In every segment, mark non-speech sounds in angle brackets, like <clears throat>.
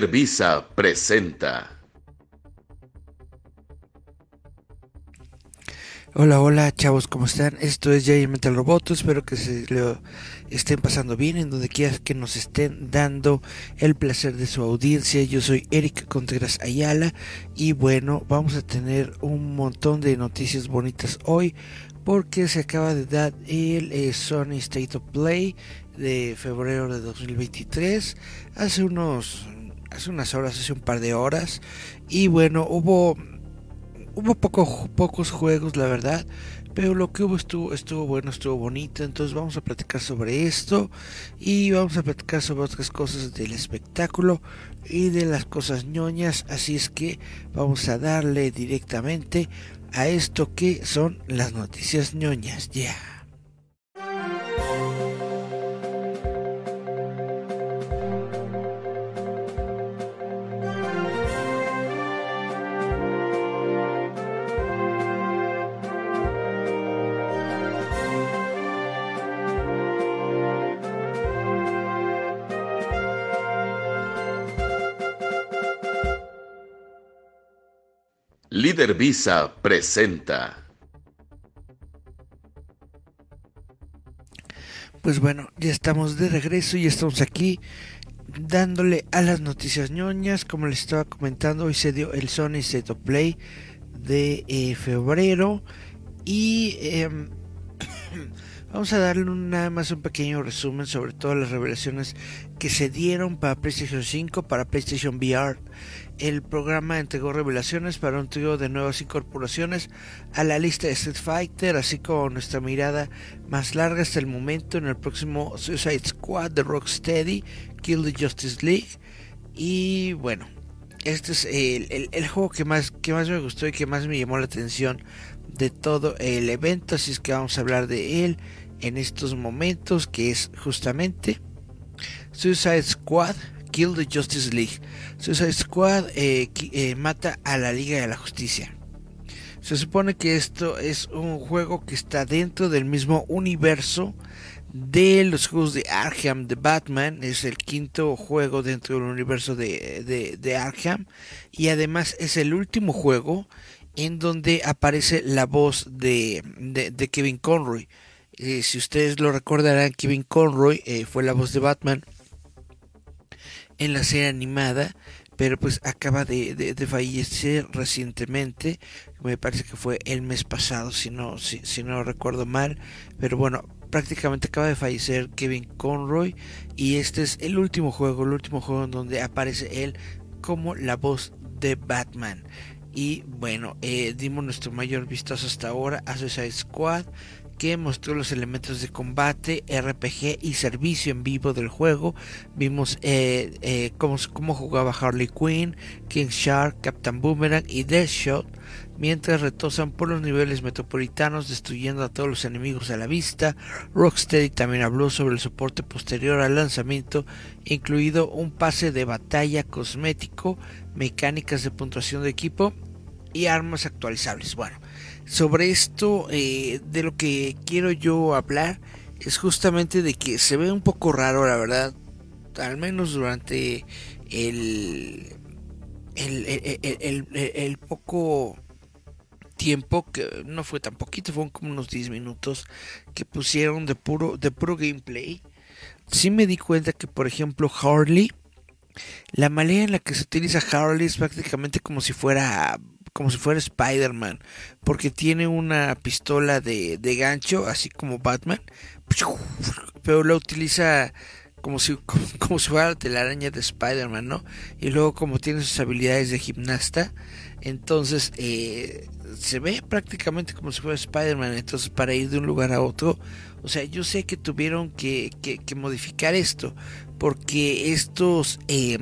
Líder presenta. Hola, hola chavos, ¿cómo están? Esto es Jay Metal Roboto, espero que se lo estén pasando bien en donde quiera que nos estén dando el placer de su audiencia. Yo soy Eric Contreras Ayala y bueno, vamos a tener un montón de noticias bonitas hoy porque se acaba de dar el eh, Sony State of Play de febrero de 2023 hace unos hace unas horas, hace un par de horas y bueno, hubo hubo poco, pocos juegos, la verdad, pero lo que hubo estuvo, estuvo bueno, estuvo bonito. Entonces vamos a platicar sobre esto y vamos a platicar sobre otras cosas del espectáculo y de las cosas ñoñas. Así es que vamos a darle directamente a esto que son las noticias ñoñas. Ya. Líder Visa presenta. Pues bueno, ya estamos de regreso y estamos aquí dándole a las noticias ñoñas. Como les estaba comentando, hoy se dio el Sony of Play de eh, febrero y em, <coughs> vamos a darle un- nada más un pequeño resumen sobre todas las revelaciones que se dieron para PlayStation 5, para PlayStation VR. El programa entregó revelaciones para un trío de nuevas incorporaciones a la lista de Street Fighter, así como nuestra mirada más larga hasta el momento en el próximo Suicide Squad de Rocksteady, Kill the Justice League. Y bueno, este es el, el- el juego que más, que más me gustó y que más me llamó la atención de todo el evento, así es que vamos a hablar de él en estos momentos, que es justamente Suicide Squad Kill the Justice League. Suicide Squad eh, eh, mata a la Liga de la Justicia. Se supone que esto es un juego que está dentro del mismo universo de los juegos de Arkham de Batman. Es el quinto juego dentro del universo de, Arkham. Y además es el último juego en donde aparece la voz de, Kevin Conroy. Eh, si ustedes lo recordarán, Kevin Conroy fue la voz de Batman en la serie animada, pero pues acaba de, de- fallecer recientemente, me parece que fue el mes pasado, si no, si, si no recuerdo mal, pero bueno, prácticamente acaba de fallecer Kevin Conroy. Y este es el último juego, el último juego en donde aparece él como la voz de Batman. Y bueno, eh, dimos nuestro mayor vistazo hasta ahora a Suicide Squad, que mostró los elementos de combate, RPG y servicio en vivo del juego. Vimos eh, eh, cómo, jugaba Harley Quinn, King Shark, Captain Boomerang y Deathshot, mientras retosan por los niveles metropolitanos destruyendo a todos los enemigos a la vista. Rocksteady también habló sobre el soporte posterior al lanzamiento, incluido un pase de batalla cosmético, mecánicas de puntuación de equipo y armas actualizables. Bueno, sobre esto eh, de lo que quiero yo hablar es justamente de que se ve un poco raro, la verdad, al menos durante el, el, el, poco tiempo que no fue tan poquito, fueron como unos 10 minutos que pusieron de puro de puro gameplay. Sí me di cuenta que por ejemplo Harley la manera en la que se utiliza Harley es prácticamente como si fuera como si fuera Spider-Man, porque tiene una pistola de, de gancho, así como Batman, pero la utiliza como si, <laughs> como, si fuera la telaraña de Spider-Man, ¿no? Y luego como tiene sus habilidades de gimnasta, entonces eh, se ve prácticamente como si fuera Spider-Man, entonces para ir de un lugar a otro, o sea, yo sé que tuvieron que, que, modificar esto, porque estos eh,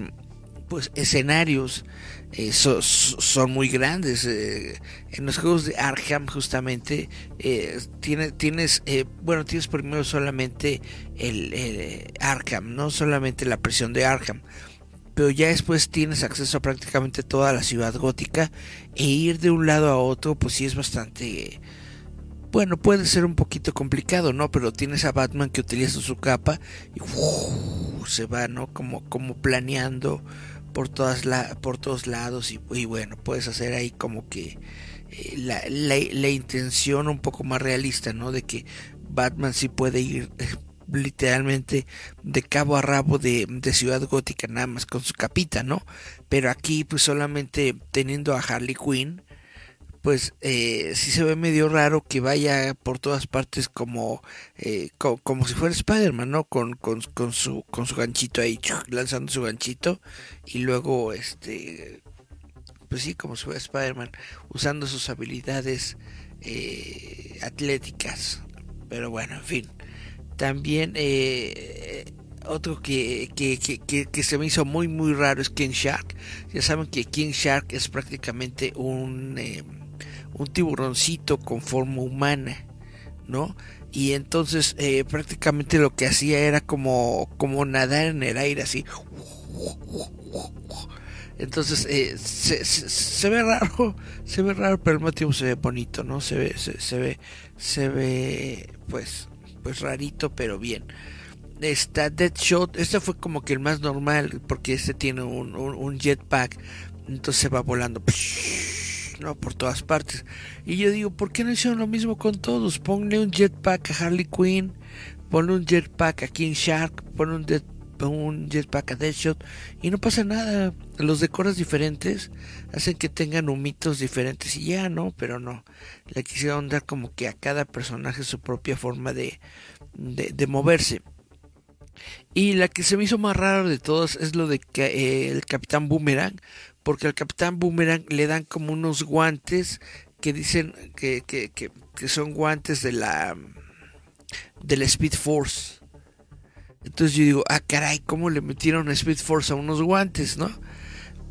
pues escenarios eh, son muy grandes. Eh, en los juegos de Arkham justamente eh, tienes, bueno, tienes primero solamente el, Arkham, no solamente la prisión de Arkham. Pero ya después tienes acceso a prácticamente toda la ciudad gótica e ir de un lado a otro pues sí es bastante... Bueno, puede ser un poquito complicado, ¿no? Pero tienes a Batman que utiliza su capa y se va, ¿no? Como, como planeando por todas la, por todos lados y, bueno puedes hacer ahí como que eh, la, la, intención un poco más realista no de que Batman sí puede ir <laughs> literalmente de cabo a rabo de, de, ciudad gótica nada más con su capita no pero aquí pues solamente teniendo a Harley Quinn pues eh, sí se ve medio raro que vaya por todas partes como eh, como si fuera Spider-Man, ¿no? Con, con, con, su, con su ganchito ahí, lanzando su ganchito y luego, este, pues sí, como si fuera Spider-Man, usando sus habilidades eh, atléticas. Pero bueno, en fin. También eh, otro que, que, que, que, se me hizo muy muy raro es King Shark. Ya saben que King Shark es prácticamente un un tiburoncito con forma humana, ¿no? Y entonces eh, prácticamente lo que hacía era como, como nadar en el aire así. Entonces eh, se, se, ve raro, se ve raro, pero al mismo tiempo se ve bonito, ¿no? Se ve, se, ve, se ve, pues, pues rarito, pero bien. Esta Deadshot, este fue como que el más normal, porque este tiene un, un, jetpack, entonces se va volando. ¿No? Por todas partes. Y yo digo, ¿por qué no hicieron lo mismo con todos? Ponle un jetpack a Harley Quinn, ponle un jetpack a King Shark, ponle un, un jetpack a Deadshot y no pasa nada. Los decoras diferentes hacen que tengan humitos diferentes y ya, ¿no? Pero no. Le quisieron dar como que a cada personaje su propia forma de, de, moverse. Y la que se me hizo más raro de todas es lo de que eh, el Capitán Boomerang, porque al Capitán Boomerang le dan como unos guantes que dicen que, que, que, son guantes de la de la Speed Force. Entonces yo digo, ah caray, ¿cómo le metieron a Speed Force a unos guantes, no?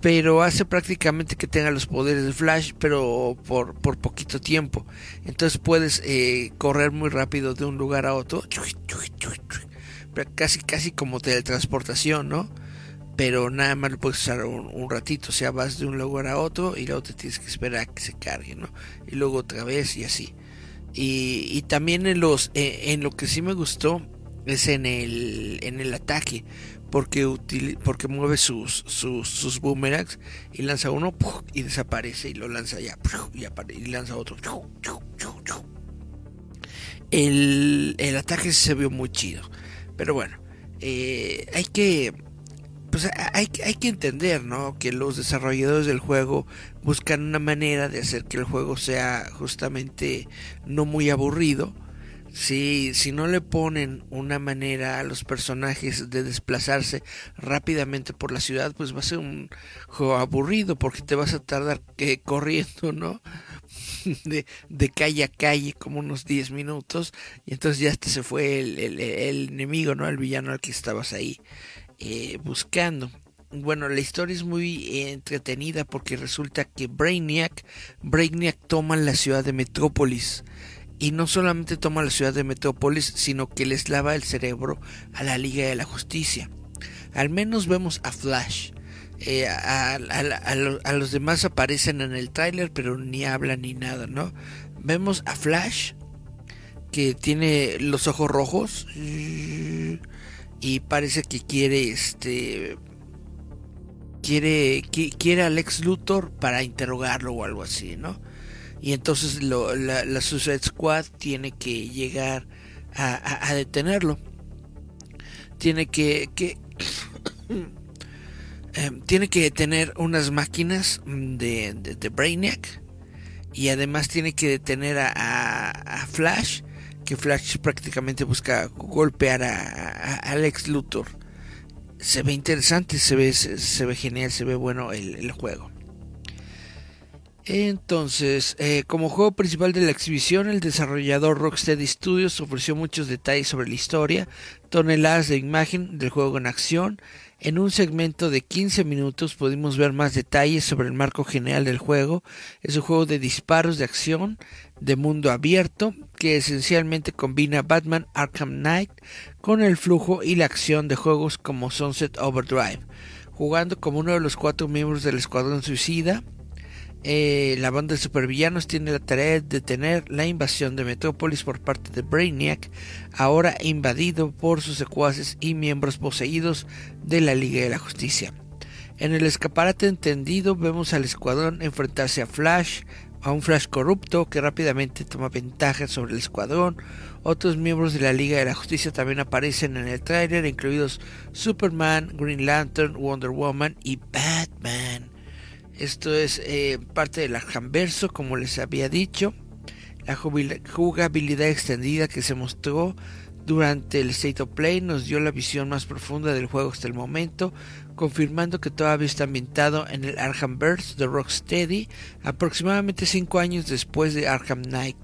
Pero hace prácticamente que tenga los poderes de Flash, pero por, por poquito tiempo. Entonces puedes eh, correr muy rápido de un lugar a otro. Casi, casi como teletransportación, ¿no? Pero nada más lo puedes usar un, ratito, o sea, vas de un lugar a otro y luego te tienes que esperar a que se cargue, ¿no? Y luego otra vez y así. Y, también en los eh, en lo que sí me gustó es en el en el ataque, porque porque mueve sus, sus, sus boomerangs y lanza uno y desaparece y lo lanza ya y, y lanza otro. El, el ataque se vio muy chido, pero bueno, eh, hay que pues hay, hay que entender, ¿no? Que los desarrolladores del juego buscan una manera de hacer que el juego sea justamente no muy aburrido, Si, si no le ponen una manera a los personajes de desplazarse rápidamente por la ciudad, pues va a ser un juego aburrido porque te vas a tardar eh, <laughs> corriendo, ¿no? <laughs> De, de, calle a calle como unos 10 minutos y entonces ya este se fue el, el, el, enemigo, ¿no? El villano al que estabas ahí eh, buscando. Bueno, la historia es muy entretenida porque resulta que Brainiac, Brainiac toma la ciudad de Metrópolis y no solamente toma la ciudad de Metrópolis, sino que les lava el cerebro a la Liga de la Justicia. Al menos vemos a Flash. Eh, a, a, los demás aparecen en el tráiler, pero ni hablan ni nada, ¿no? Vemos a Flash, que tiene los ojos rojos y parece que quiere este quiere, quiere al ex Luthor para interrogarlo o algo así, ¿no? Y entonces lo, la, la, Suicide Squad tiene que llegar a, detenerlo. Tiene que, que <coughs> em, tiene que detener unas máquinas de, de, Brainiac y además tiene que detener a, a, Flash, que Flash prácticamente busca golpear a, al ex Luthor se ve interesante, se ve, se, ve genial, se ve bueno el, juego. Entonces, eh, como juego principal de la exhibición, el desarrollador Rocksteady Studios ofreció muchos detalles sobre la historia, toneladas de imagen del juego en acción, en un segmento de 15 minutos pudimos ver más detalles sobre el marco general del juego. Es un juego de disparos de acción de mundo abierto que esencialmente combina Batman Arkham Knight con el flujo y la acción de juegos como Sunset Overdrive. Jugando como uno de los cuatro miembros del Escuadrón Suicida, eh, la banda de supervillanos tiene la tarea de detener la invasión de Metrópolis por parte de Brainiac, ahora invadido por sus secuaces y miembros poseídos de la Liga de la Justicia. En el escaparate entendido vemos al escuadrón enfrentarse a Flash, a un Flash corrupto que rápidamente toma ventaja sobre el escuadrón. Otros miembros de la Liga de la Justicia también aparecen en el tráiler, incluidos Superman, Green Lantern, Wonder Woman y Batman. Esto es eh, parte del Arhamverso, como les había dicho. La jugabilidad extendida que se mostró durante el State of Play nos dio la visión más profunda del juego hasta el momento, confirmando que todavía está ambientado en el Arkhamverse de Rocksteady, aproximadamente 5 años después de Arkham Knight.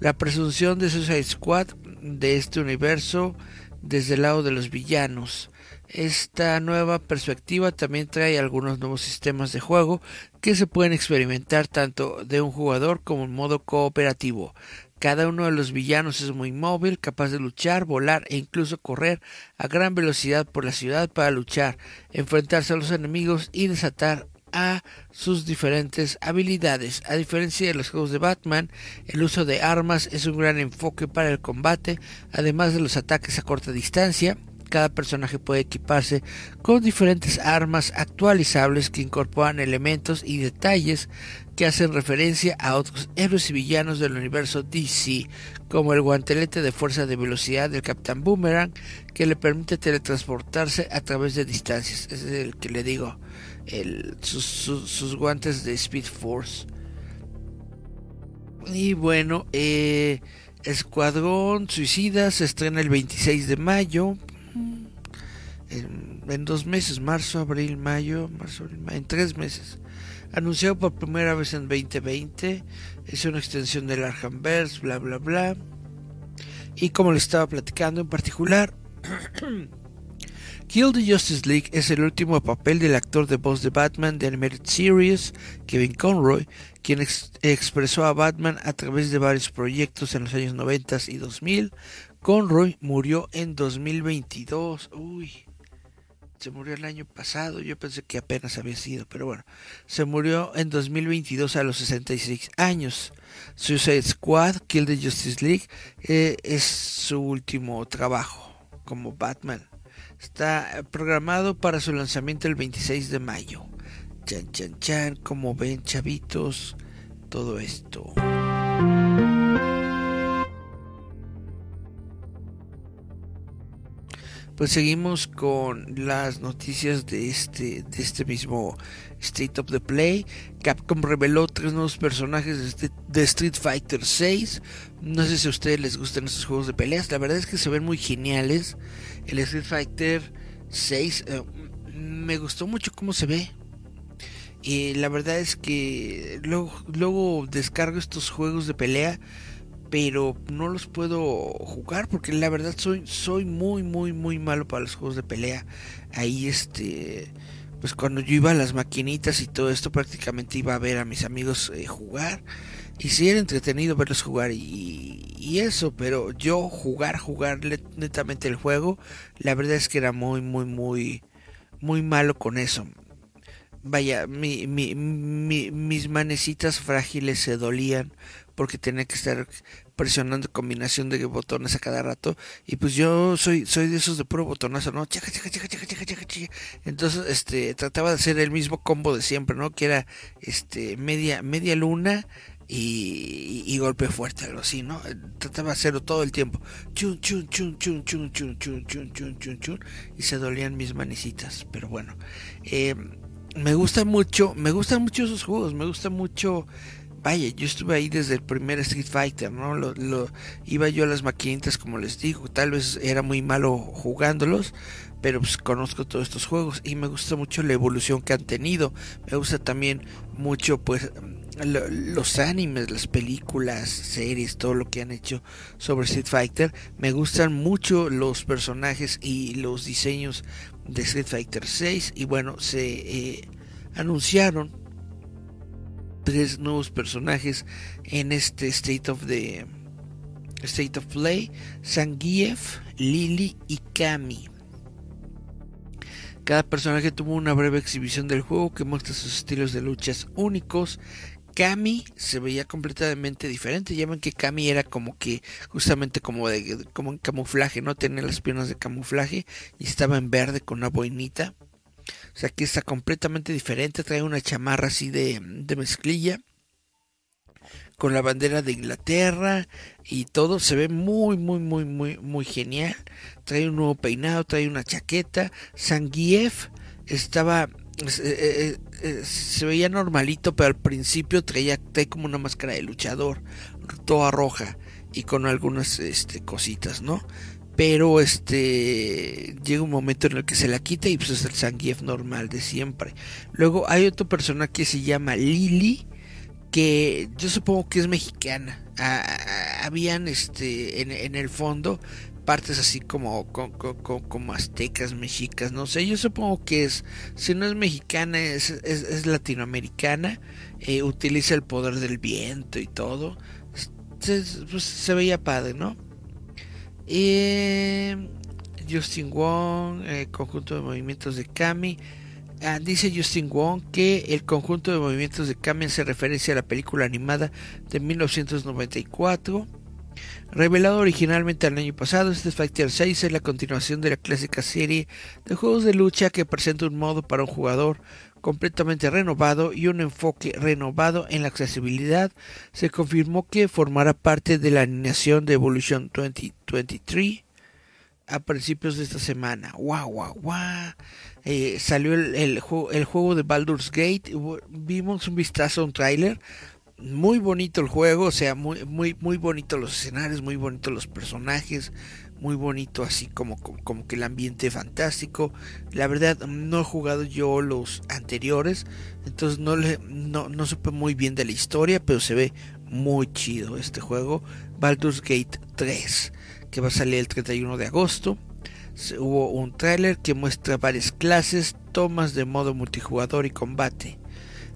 La presunción de Suicide Squad de este universo desde el lado de los villanos. Esta nueva perspectiva también trae algunos nuevos sistemas de juego que se pueden experimentar tanto de un jugador como en modo cooperativo. Cada uno de los villanos es muy móvil, capaz de luchar, volar e incluso correr a gran velocidad por la ciudad para luchar, enfrentarse a los enemigos y desatar a sus diferentes habilidades. A diferencia de los juegos de Batman, el uso de armas es un gran enfoque para el combate, además de los ataques a corta distancia cada personaje puede equiparse con diferentes armas actualizables que incorporan elementos y detalles que hacen referencia a otros héroes y villanos del universo DC, como el guantelete de fuerza de velocidad del Capitán Boomerang, que le permite teletransportarse a través de distancias. es el que le digo, sus, guantes de Speed Force. Y bueno, eh, Escuadrón Suicida se estrena el 26 de mayo en, dos meses, marzo, abril, mayo, marzo, abril, mayo, en tres meses. Anunciado por primera vez en 2020, es una extensión del Arhamverse, bla, bla, bla. Y como le estaba platicando en particular, <clears throat> Kill the Justice League es el último papel del actor de voz de Batman de Animated Series, Kevin Conroy, quien expresó a Batman a través de varios proyectos en los años 90 y 2000. Conroy murió en 2022. Uy, se murió el año pasado, yo pensé que apenas había sido, pero bueno, se murió en 2022 a los 66 años. Suicide Squad, Kill the Justice League, eh, es su último trabajo como Batman. Está programado para su lanzamiento el 26 de mayo. Chan, chan, chan, como ven chavitos, todo esto. Pues seguimos con las noticias de este, de este mismo State of the Play. Capcom reveló tres nuevos personajes de, este, Street Fighter 6. No sé si a ustedes les gustan estos juegos de peleas. La verdad es que se ven muy geniales. El Street Fighter 6 eh, me gustó mucho cómo se ve. Y la verdad es que luego descargo estos juegos de pelea pero no los puedo jugar porque la verdad soy soy muy muy muy malo para los juegos de pelea. Ahí este pues cuando yo iba a las maquinitas y todo esto prácticamente iba a ver a mis amigos eh, jugar. Y si era entretenido verlos jugar y, eso pero yo jugar jugar netamente el juego la verdad es que era muy muy muy muy malo con eso. Vaya mi, mi, mis manecitas frágiles se dolían porque tenía que estar presionando combinación de botones a cada rato. Y pues yo soy soy de esos de puro botonazo no entonces este trataba de hacer el mismo combo de siempre no que era este media media luna y, y, golpe fuerte algo así no trataba de hacerlo todo el tiempo. Chun chun chun chun chun chun chun chun chun chun chun. Y se dolían mis manicitas pero bueno. Eh, me gusta mucho me gustan mucho esos juegos me gusta mucho vaya, yo estuve ahí desde el primer Street Fighter, ¿no? Iba yo a las maquinitas, como les digo, tal vez era muy malo jugándolos, pero pues conozco todos estos juegos y me gusta mucho la evolución que han tenido. Me gusta también mucho, pues, los animes, las películas, series, todo lo que han hecho sobre Street Fighter. Me gustan mucho los personajes y los diseños de Street Fighter 6 y bueno, se eh, anunciaron tres nuevos personajes en este State of the State of Play, Zangief, Lily y Kami. Cada personaje tuvo una breve exhibición del juego que muestra sus estilos de luchas únicos. Kami se veía completamente diferente. Ya ven que Kami era como que justamente como de como en camuflaje, no tenía las piernas de camuflaje y estaba en verde con una boinita. O sea, que está completamente diferente. Trae una chamarra así de, mezclilla. Con la bandera de Inglaterra y todo. Se ve muy, muy, muy, muy, muy genial. Trae un nuevo peinado, trae una chaqueta. Sangief estaba eh, eh, eh, se veía normalito, pero al principio traía, traía, como una máscara de luchador, toda roja y con algunas este, cositas, ¿no? Pero este llega un momento en el que se la quita y pues es el Zangief normal de siempre. Luego hay otro persona que se llama Lily, que yo supongo que es mexicana. habían este en, el fondo partes así como, como, aztecas, mexicas, no sé, yo supongo que es, si no es mexicana, es, es, latinoamericana, eh, utiliza el poder del viento y todo, pues se veía padre, ¿no? Eh, Justin Wong, el conjunto de movimientos de Kami. Ah, dice Justin Wong que el conjunto de movimientos de Kami hace referencia a la película animada de 1994. Revelado originalmente el año pasado, este Fighter 6 es la continuación de la clásica serie de juegos de lucha que presenta un modo para un jugador completamente renovado y un enfoque renovado en la accesibilidad, se confirmó que formará parte de la animación de Evolution 2023 a principios de esta semana. ¡Wow, wow, wow! Eh, salió el, el, juego, el juego de Baldur's Gate, vimos un vistazo un tráiler muy bonito el juego, o sea, muy, muy, muy bonito los escenarios, muy bonito los personajes, muy bonito, así como, como, que el ambiente fantástico. La verdad, no he jugado yo los anteriores, entonces no, le, no, no supe muy bien de la historia, pero se ve muy chido este juego. Baldur's Gate 3, que va a salir el 31 de agosto. Hubo un tráiler que muestra varias clases, tomas de modo multijugador y combate.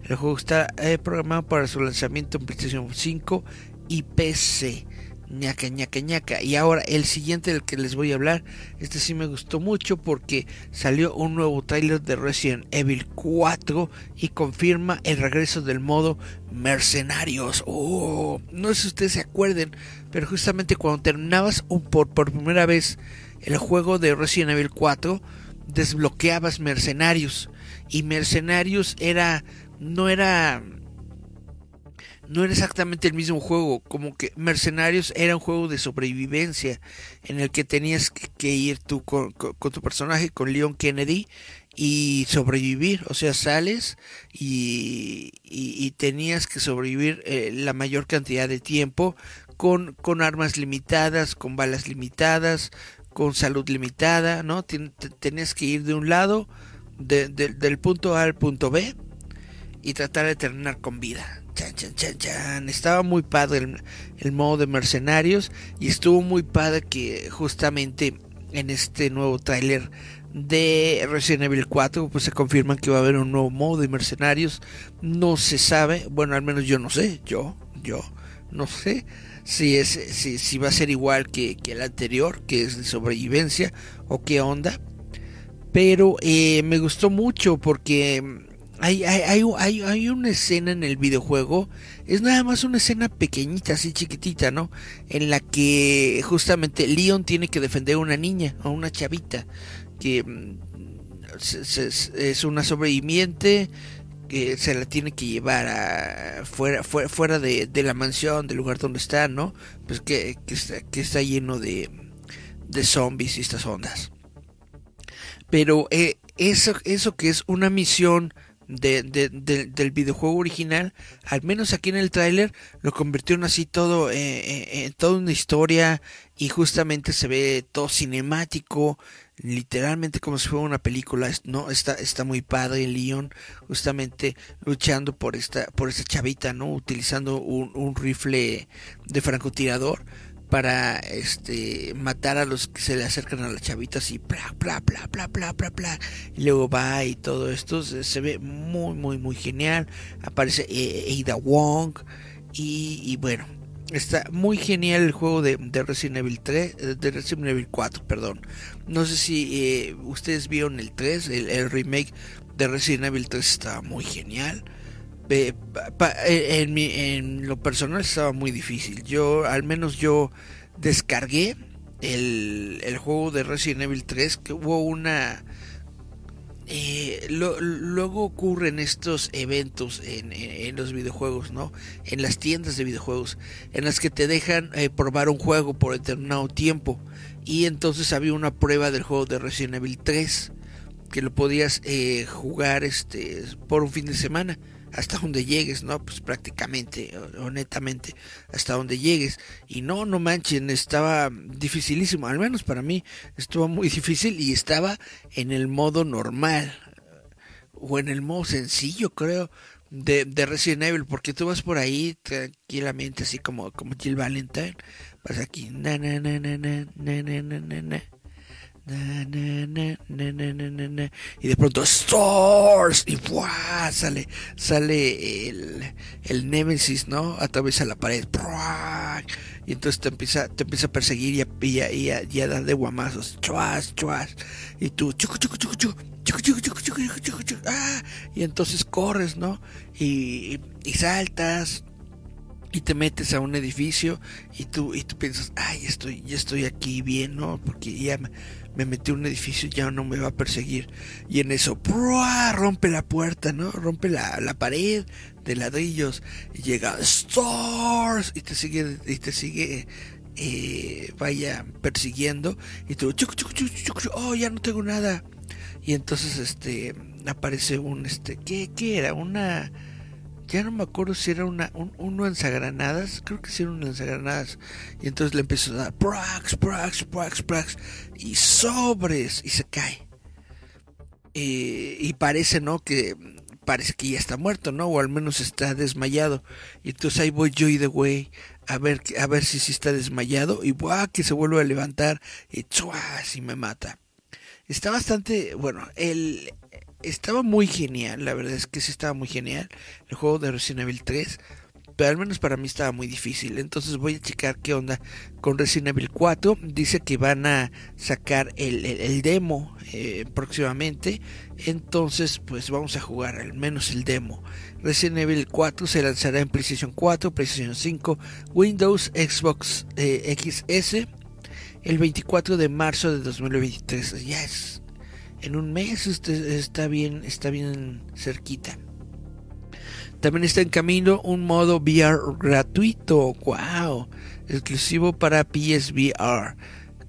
El juego está eh, programado para su lanzamiento en PlayStation 5 y PC ñaca, ñaca, ñaca. Y ahora el siguiente del que les voy a hablar, este sí me gustó mucho porque salió un nuevo trailer de Resident Evil 4 y confirma el regreso del modo mercenarios. Oh, no sé si ustedes se acuerden, pero justamente cuando terminabas por, por primera vez el juego de Resident Evil 4, desbloqueabas mercenarios. Y mercenarios era, no era no era exactamente el mismo juego, como que Mercenarios era un juego de sobrevivencia en el que tenías que ir tú con, tu personaje, con Leon Kennedy, y sobrevivir, o sea, sales y, tenías que sobrevivir eh, la mayor cantidad de tiempo con, con armas limitadas, con balas limitadas, con salud limitada, ¿no? Tenías que ir de un lado, del punto A al punto B, y tratar de terminar con vida. Chan, chan, chan, chan. Estaba muy padre el, modo de mercenarios y estuvo muy padre que justamente en este nuevo tráiler de Resident Evil 4 pues se confirman que va a haber un nuevo modo de mercenarios. No se sabe, bueno al menos yo no sé, yo, yo no sé si es si, si va a ser igual que, que, el anterior, que es de sobrevivencia o qué onda. Pero eh, me gustó mucho porque hay, hay, hay, hay, una escena en el videojuego, es nada más una escena pequeñita, así chiquitita, ¿no? En la que justamente Leon tiene que defender a una niña, a una chavita, que mm, es una sobreviviente, que se la tiene que llevar a, fuera, fuera, fuera de, la mansión, del lugar donde está, ¿no? Pues que, está, que está lleno de, de zombies y estas ondas. Pero eh, eso, eso que es una misión de, del videojuego original, al menos aquí en el tráiler, lo convirtieron así todo eh, eh, en toda una historia y justamente se ve todo cinemático, literalmente como si fuera una película, no está está muy padre Leon justamente luchando por esta por esta chavita, ¿no? utilizando un rifle de francotirador para este matar a los que se le acercan a las chavitas y bla bla bla bla bla bla bla. Y luego va y todo esto se, ve muy muy muy genial. Aparece eh, Ada Wong y, bueno está muy genial el juego de, Resident Evil 3 de Resident Evil 4 perdón. No sé si eh, ustedes vieron el 3 el, el remake de Resident Evil 3 estaba muy genial en, en lo personal estaba muy difícil. Yo, al menos yo descargué el, el juego de Resident Evil 3, que hubo una... Eh, luego ocurren estos eventos en, en, los videojuegos, ¿no? En las tiendas de videojuegos, en las que te dejan eh, probar un juego por determinado tiempo. Y entonces había una prueba del juego de Resident Evil 3 que lo podías eh, jugar este por un fin de semana hasta donde llegues, ¿no? Pues prácticamente, honestamente, hasta donde llegues. Y no, no manchen, estaba dificilísimo, al menos para mí estuvo muy difícil y estaba en el modo normal, o en el modo sencillo, creo, de, de Resident Evil, porque tú vas por ahí tranquilamente, así como, como Jill Valentine, vas aquí, na, na, na, na, na, na, na, na, na y de pronto Stars y sale sale el, el Nemesis no atraviesa la pared y entonces te empieza te empieza a perseguir y a, y a, y a, dar de guamazos chuas chuas y tú chucu, chucu, chucu, chucu, y entonces corres no y, y saltas y te metes a un edificio y tú y tú piensas ay estoy ya estoy aquí bien no porque ya me metí a un edificio, ya no me va a perseguir. Y en eso, rompe la puerta, ¿no? Rompe la, la pared de ladrillos y llega Stars y te sigue, y te sigue, eh, vaya persiguiendo. Y tú, oh, ya no tengo nada. Y entonces, este, aparece un, este, ¿qué, qué era? Una ya no me acuerdo si era una, un, un lanzagranadas, creo que sí era un lanzagranadas, y entonces le empezó a dar prax, prax, prax, prax, y sobres, y se cae. y parece, ¿no? Que parece que ya está muerto, ¿no? O al menos está desmayado. Y entonces ahí voy yo y de güey a ver, a ver si sí está desmayado, y ¡buah! que se vuelve a levantar, y ¡chuas! y me mata. Está bastante, bueno, el, estaba muy genial, la verdad es que sí estaba muy genial el juego de Resident Evil 3, pero al menos para mí estaba muy difícil. Entonces voy a checar qué onda con Resident Evil 4. Dice que van a sacar el, demo eh, próximamente, entonces pues vamos a jugar al menos el demo. Resident Evil 4 se lanzará en PlayStation 4, PlayStation 5, Windows, Xbox eh, XS el 24 de marzo de 2023. Ya es en un mes está bien, está bien cerquita. También está en camino un modo VR gratuito, wow, exclusivo para PSVR,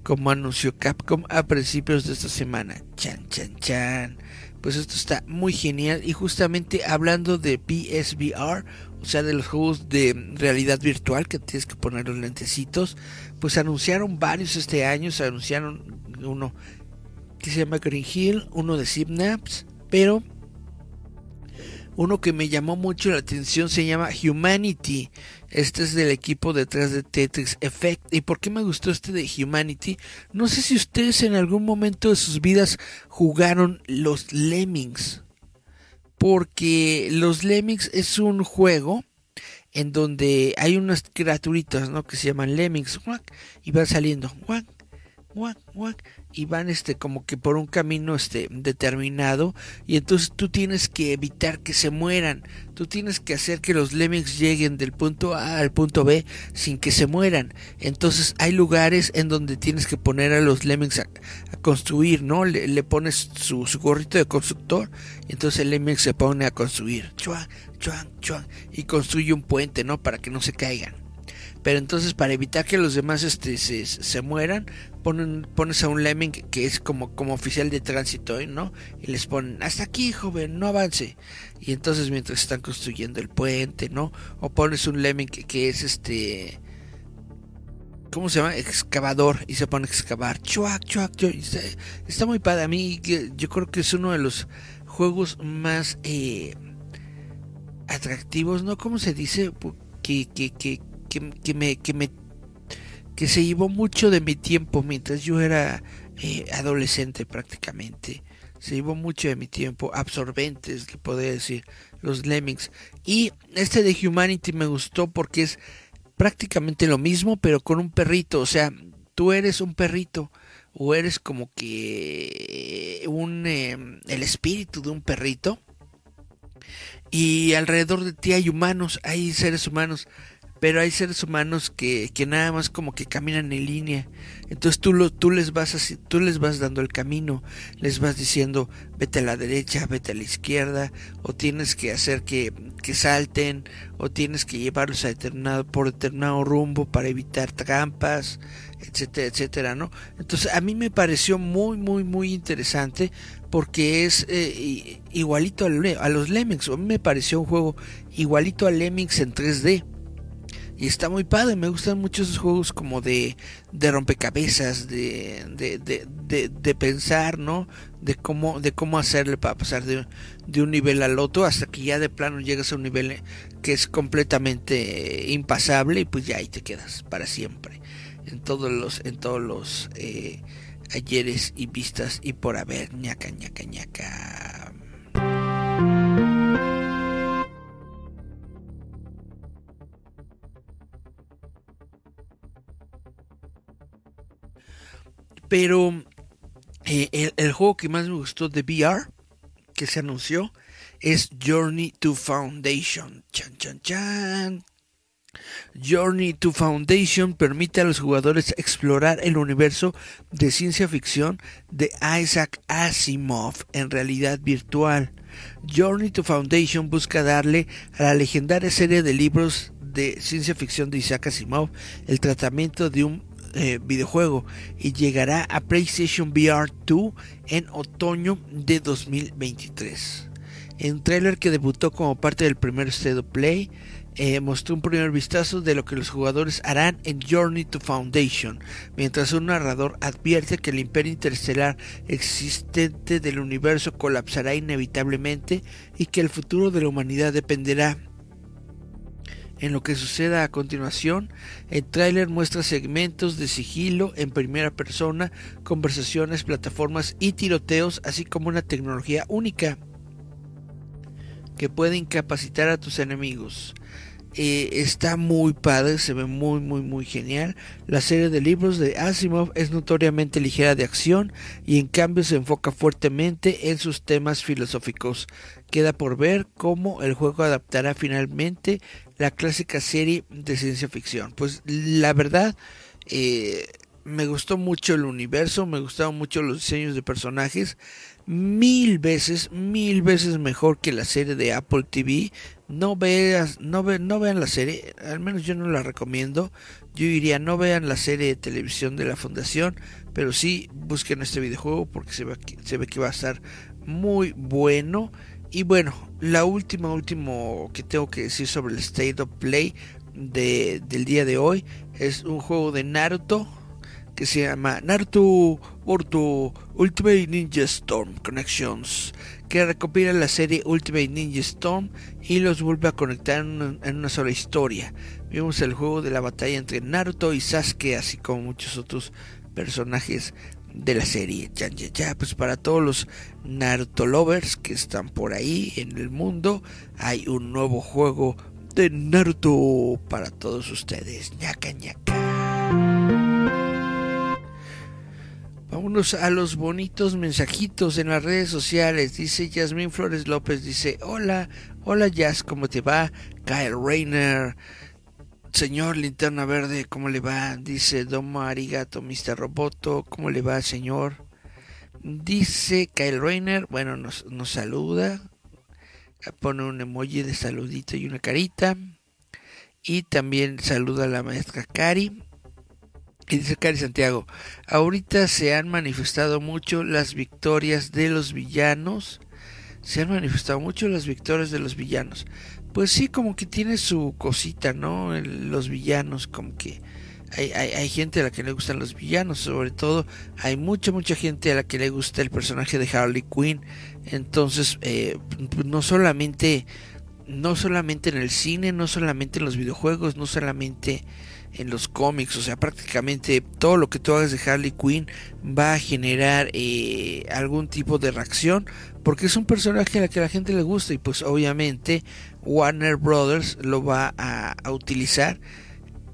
como anunció Capcom a principios de esta semana. Chan, chan, chan. Pues esto está muy genial y justamente hablando de PSVR, o sea, de los juegos de realidad virtual que tienes que poner los lentecitos, pues anunciaron varios este año, se anunciaron uno que se llama Green Hill, uno de Synapse, pero uno que me llamó mucho la atención se llama Humanity. Este es del equipo detrás de Tetris Effect. ¿Y por qué me gustó este de Humanity? No sé si ustedes en algún momento de sus vidas jugaron los Lemmings. Porque los Lemmings es un juego en donde hay unas criaturitas, ¿no? Que se llaman Lemmings. Y van saliendo y van este como que por un camino este determinado y entonces tú tienes que evitar que se mueran. Tú tienes que hacer que los lemmings lleguen del punto A al punto B sin que se mueran. Entonces hay lugares en donde tienes que poner a los lemmings a, construir no le, pones su, gorrito de constructor y entonces el lemming se pone a construir chuan, chuan, chuan, y construye un puente no para que no se caigan pero entonces para evitar que los demás este, se, se mueran, ponen, pones a un lemming que es como, como oficial de tránsito, ¿no? Y les ponen, hasta aquí, joven, no avance. Y entonces mientras están construyendo el puente, ¿no? O pones un lemming que, es este... ¿Cómo se llama? Excavador. Y se pone a excavar. Chuac, chuac, chuac. Está, está, muy padre. A mí yo creo que es uno de los juegos más eh, atractivos, ¿no? ¿Cómo se dice? Que, que, que, que, me, que me que se llevó mucho de mi tiempo mientras yo era eh, adolescente prácticamente. Se llevó mucho de mi tiempo, absorbentes, le podría decir, los Lemmings. Y este de Humanity me gustó porque es prácticamente lo mismo, pero con un perrito. O sea, tú eres un perrito o eres como que un em, el espíritu de un perrito y alrededor de ti hay humanos, hay seres humanos pero hay seres humanos que, que nada más como que caminan en línea. Entonces tú, lo, tú, les vas así, tú les vas dando el camino, les vas diciendo vete a la derecha, vete a la izquierda, o tienes que hacer que, que salten, o tienes que llevarlos a determinado, por determinado rumbo para evitar trampas, etcétera, etcétera, ¿no? Entonces a mí me pareció muy, muy, muy interesante porque es eh, igualito a, los Lemmings. A mí me pareció un juego igualito a Lemmings en 3D y está muy padre, me gustan mucho esos juegos como de, de rompecabezas, de, de, de, pensar, ¿no? De cómo, de cómo hacerle para pasar de, un nivel al otro hasta que ya de plano llegas a un nivel que es completamente impasable y pues ya ahí te quedas para siempre. En todos los, en todos los eh, ayeres y vistas y por haber, ñaca, ñaca, ñaca. Pero eh, el, juego que más me gustó de VR, que se anunció, es Journey to Foundation. Chan, chan, chan. Journey to Foundation permite a los jugadores explorar el universo de ciencia ficción de Isaac Asimov en realidad virtual. Journey to Foundation busca darle a la legendaria serie de libros de ciencia ficción de Isaac Asimov el tratamiento de un eh, videojuego y llegará a PlayStation VR 2 en otoño de 2023. En trailer que debutó como parte del primer State Play, eh, mostró un primer vistazo de lo que los jugadores harán en Journey to Foundation, mientras un narrador advierte que el imperio interestelar existente del universo colapsará inevitablemente y que el futuro de la humanidad dependerá en lo que suceda a continuación, el tráiler muestra segmentos de sigilo en primera persona, conversaciones, plataformas y tiroteos, así como una tecnología única que puede incapacitar a tus enemigos. Eh, está muy padre, se ve muy muy muy genial. La serie de libros de Asimov es notoriamente ligera de acción y en cambio se enfoca fuertemente en sus temas filosóficos. Queda por ver cómo el juego adaptará finalmente la clásica serie de ciencia ficción. Pues la verdad, eh, me gustó mucho el universo, me gustaron mucho los diseños de personajes, mil veces, mil veces mejor que la serie de Apple TV. No veas, no, ve, no vean la serie, al menos yo no la recomiendo. Yo diría no vean la serie de televisión de la Fundación, pero sí busquen este videojuego porque se ve, se ve que va a estar muy bueno. Y bueno, la última, último que tengo que decir sobre el State of Play de, del día de hoy es un juego de Naruto que se llama Naruto Boruto Ultimate Ninja Storm Connections, que recopila la serie Ultimate Ninja Storm y los vuelve a conectar en una, en una, sola historia. Vimos el juego de la batalla entre Naruto y Sasuke, así como muchos otros personajes de la serie. Ya, ya, ya, pues para todos los Naruto lovers que están por ahí en el mundo, hay un nuevo juego de Naruto para todos ustedes. ñaca, ñaca. Vámonos a los bonitos mensajitos en las redes sociales. Dice Yasmín Flores López, dice, hola, hola Jazz, ¿cómo te va? Kyle Rayner, señor Linterna Verde, ¿cómo le va? Dice Domo Arigato, Mr. Roboto, ¿cómo le va, señor? Dice Kyle Rayner, bueno, nos, nos saluda, pone un emoji de saludito y una carita. Y también saluda a la maestra Cari. Y dice Cari Santiago, ahorita se han manifestado mucho las victorias de los villanos. Se han manifestado mucho las victorias de los villanos. Pues sí, como que tiene su cosita, ¿no? Los villanos, como que hay, hay, hay, gente a la que le gustan los villanos, sobre todo hay mucha, mucha gente a la que le gusta el personaje de Harley Quinn. Entonces, eh, no solamente, no solamente en el cine, no solamente en los videojuegos, no solamente en los cómics, o sea, prácticamente todo lo que tú hagas de Harley Quinn va a generar eh, algún tipo de reacción, porque es un personaje a la que la gente le gusta y pues obviamente Warner Brothers lo va a, utilizar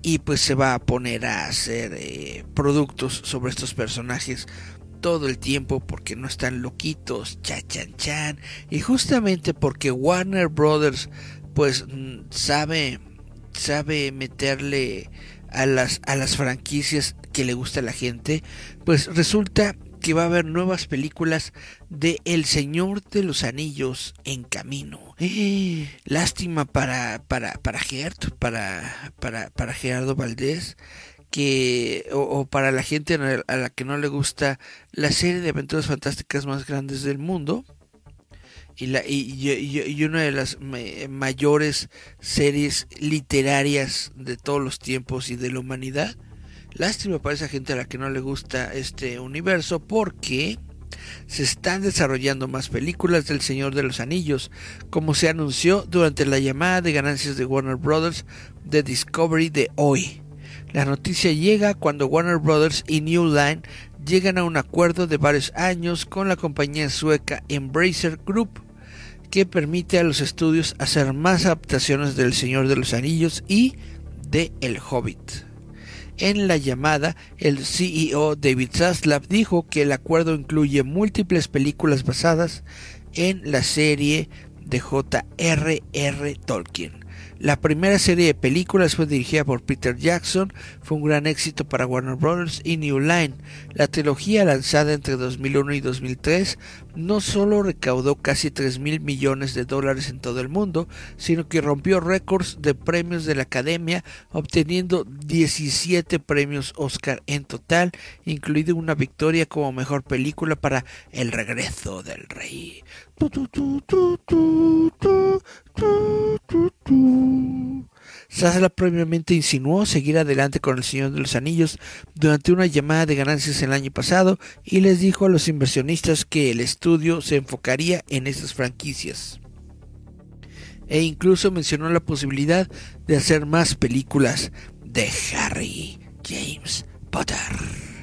y pues se va a poner a hacer eh, productos sobre estos personajes todo el tiempo porque no están loquitos, cha chan chan, y justamente porque Warner Brothers pues sabe sabe meterle a las, a las franquicias que le gusta a la gente, pues resulta que va a haber nuevas películas de El Señor de los Anillos en camino. Eh, <gasps> lástima para, para, para Gert, para, para, para Gerardo Valdés, que, o, o, para la gente a la que no le gusta la serie de aventuras fantásticas más grandes del mundo y, la, y, y, una de las mayores series literarias de todos los tiempos y de la humanidad. Lástima para esa gente a la que no le gusta este universo porque se están desarrollando más películas del Señor de los Anillos, como se anunció durante la llamada de ganancias de Warner Brothers de Discovery de hoy. La noticia llega cuando Warner Brothers y New Line llegan a un acuerdo de varios años con la compañía sueca Embracer Group que permite a los estudios hacer más adaptaciones del Señor de los Anillos y de El Hobbit. En la llamada, el CEO David Zaslav dijo que el acuerdo incluye múltiples películas basadas en la serie de J.R.R. Tolkien. La primera serie de películas fue dirigida por Peter Jackson, fue un gran éxito para Warner Bros. y New Line. La trilogía lanzada entre 2001 y 2003 no solo recaudó casi 3 mil millones de dólares en todo el mundo, sino que rompió récords de premios de la Academia, obteniendo 17 premios Oscar en total, incluida una victoria como mejor película para El regreso del rey. Sasla previamente insinuó seguir adelante con El Señor de los Anillos durante una llamada de ganancias el año pasado y les dijo a los inversionistas que el estudio se enfocaría en estas franquicias. E incluso mencionó la posibilidad de hacer más películas de Harry James Potter.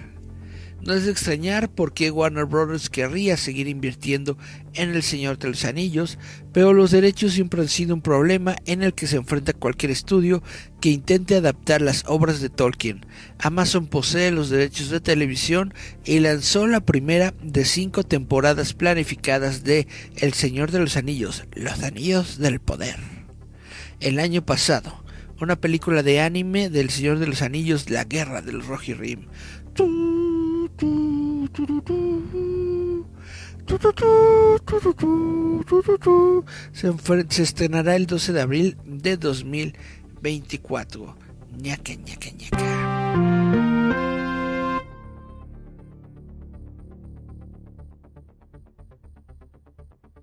No es de extrañar por qué Warner Bros. querría seguir invirtiendo en El Señor de los Anillos, pero los derechos siempre han sido un problema en el que se enfrenta cualquier estudio que intente adaptar las obras de Tolkien. Amazon posee los derechos de televisión y lanzó la primera de cinco temporadas planificadas de El Señor de los Anillos, Los Anillos del Poder. El año pasado, una película de anime del Señor de los Anillos, La Guerra del Rohirrim Se, estrenará el 12 de abril de 2024. ñaca, ñaca, ñaca.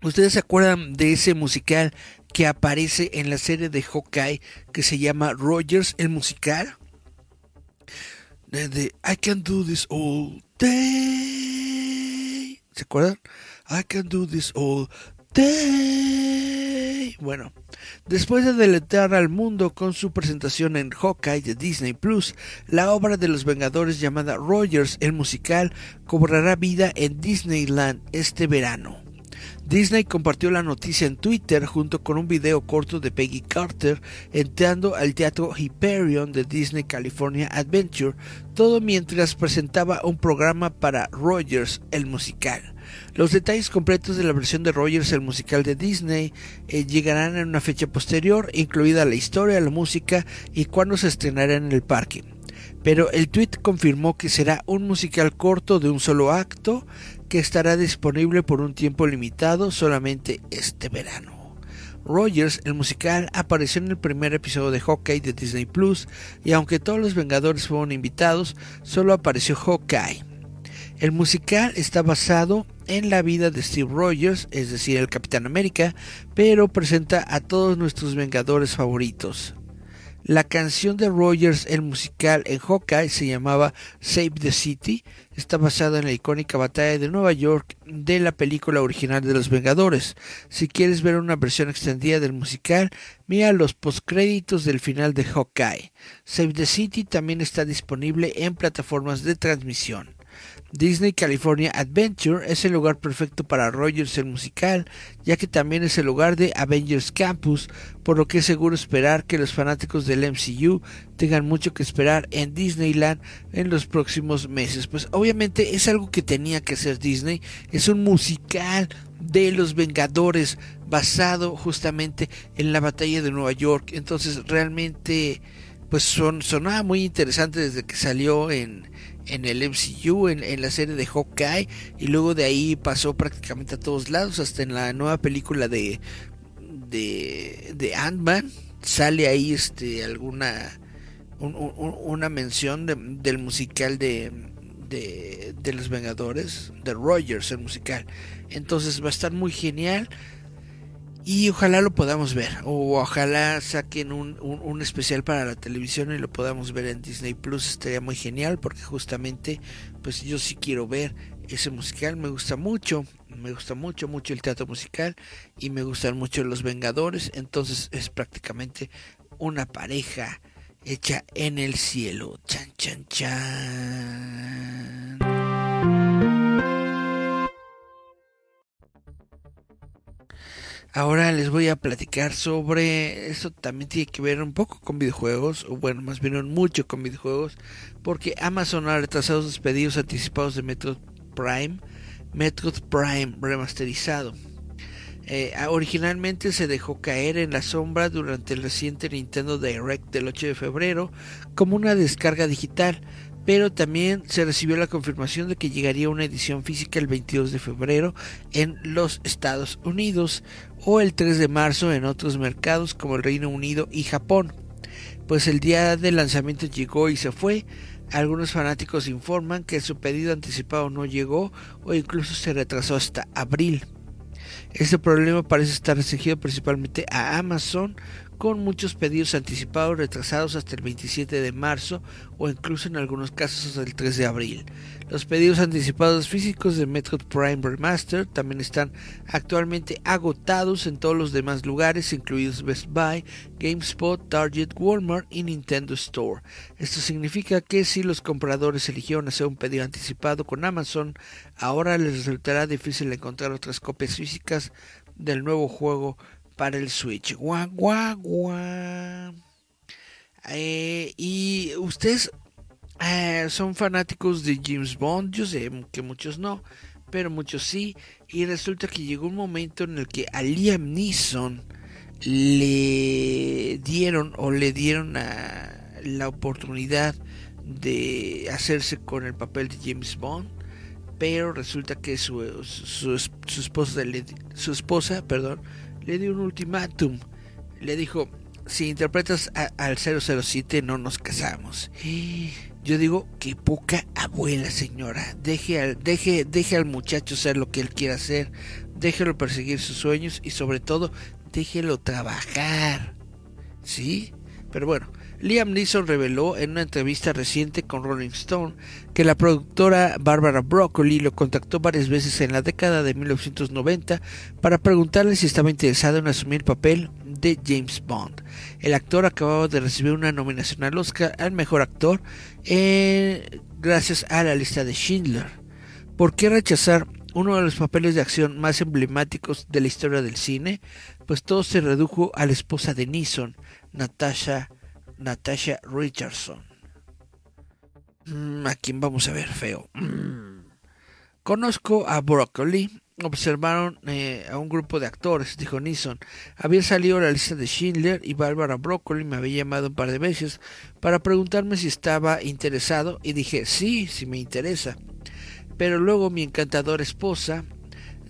¿Ustedes se acuerdan de ese musical que aparece en la serie de Hawkeye que se llama Rogers el musical? De, I can do this all day. ¿Se acuerdan? I can do this all day. Bueno, después de deletar al mundo con su presentación en Hawkeye de Disney Plus, la obra de los Vengadores llamada Rogers el musical cobrará vida en Disneyland este verano. Disney compartió la noticia en Twitter junto con un video corto de Peggy Carter entrando al teatro Hyperion de Disney California Adventure, todo mientras presentaba un programa para Rogers el musical. Los detalles completos de la versión de Rogers el musical de Disney eh, llegarán en una fecha posterior, incluida la historia, la música y cuándo se estrenará en el parque. Pero el tweet confirmó que será un musical corto de un solo acto que estará disponible por un tiempo limitado solamente este verano. Rogers, el musical, apareció en el primer episodio de Hawkeye de Disney Plus y aunque todos los Vengadores fueron invitados, solo apareció Hawkeye. El musical está basado en la vida de Steve Rogers, es decir, el Capitán América, pero presenta a todos nuestros Vengadores favoritos. La canción de Rogers, el musical en Hawkeye, se llamaba Save the City. Está basada en la icónica batalla de Nueva York de la película original de Los Vengadores. Si quieres ver una versión extendida del musical, mira los postcréditos del final de Hawkeye. Save the City también está disponible en plataformas de transmisión. Disney California Adventure es el lugar perfecto para Rogers el musical, ya que también es el lugar de Avengers Campus, por lo que es seguro esperar que los fanáticos del MCU tengan mucho que esperar en Disneyland en los próximos meses. Pues obviamente es algo que tenía que hacer Disney, es un musical de los Vengadores basado justamente en la batalla de Nueva York, entonces realmente pues son, sonaba muy interesante desde que salió en en el MCU, en, la serie de Hawkeye, y luego de ahí pasó prácticamente a todos lados, hasta en la nueva película de, de, de Ant-Man, sale ahí este alguna una mención del musical de, de, de los Vengadores, de Rogers, el musical. Entonces va a estar muy genial y ojalá lo podamos ver o ojalá saquen un, un, especial para la televisión y lo podamos ver en Disney Plus estaría muy genial porque justamente pues yo sí quiero ver ese musical me gusta mucho me gusta mucho mucho el teatro musical y me gustan mucho los Vengadores entonces es prácticamente una pareja hecha en el cielo. Chan chan chan Ahora les voy a platicar sobre eso también tiene que ver un poco con videojuegos, o bueno, más bien mucho con videojuegos, porque Amazon ha retrasado sus pedidos anticipados de Metroid Prime, Metroid Prime remasterizado. Eh, originalmente se dejó caer en la sombra durante el reciente Nintendo Direct del 8 de febrero como una descarga digital, pero también se recibió la confirmación de que llegaría una edición física el 22 de febrero en los Estados Unidos o el 3 de marzo en otros mercados como el Reino Unido y Japón. Pues el día del lanzamiento llegó y se fue. Algunos fanáticos informan que su pedido anticipado no llegó o incluso se retrasó hasta abril. Este problema parece estar restringido principalmente a Amazon, con muchos pedidos anticipados retrasados hasta el 27 de marzo o incluso en algunos casos hasta el 3 de abril. Los pedidos anticipados físicos de Metroid Prime Remaster también están actualmente agotados en todos los demás lugares, incluidos Best Buy, GameSpot, Target, Walmart y Nintendo Store. Esto significa que si los compradores eligieron hacer un pedido anticipado con Amazon, ahora les resultará difícil encontrar otras copias físicas del nuevo juego para el Switch. Guau, guau. Eh, y ustedes eh, son fanáticos de James Bond. Yo sé que muchos no, pero muchos sí. Y resulta que llegó un momento en el que a Liam Neeson le dieron o le dieron a la oportunidad de hacerse con el papel de James Bond, pero resulta que su, su, esposa, le, su esposa perdón, le dio un ultimátum. Le dijo, si interpretas al 007 no nos casamos. Yo digo, que poca abuela señora. Deje al, deje, deje al muchacho ser lo que él quiera hacer. Déjelo perseguir sus sueños y sobre todo, déjelo trabajar. ¿Sí? Pero bueno, Liam Neeson reveló en una entrevista reciente con Rolling Stone que la productora Barbara Broccoli lo contactó varias veces en la década de 1990 para preguntarle si estaba interesado en asumir el papel de James Bond. El actor acababa de recibir una nominación al Oscar al mejor actor eh, gracias a la lista de Schindler. ¿Por qué rechazar uno de los papeles de acción más emblemáticos de la historia del cine? Pues todo se redujo a la esposa de Neeson, Natasha Natasha Richardson. Mm, ¿A quién vamos a ver feo? Mm. Conozco a Broccoli. Observaron eh, a un grupo de actores, dijo Neeson. Había salido la lista de Schindler y Barbara Broccoli me había llamado un par de veces para preguntarme si estaba interesado y dije sí, si me interesa. Pero luego mi encantadora esposa,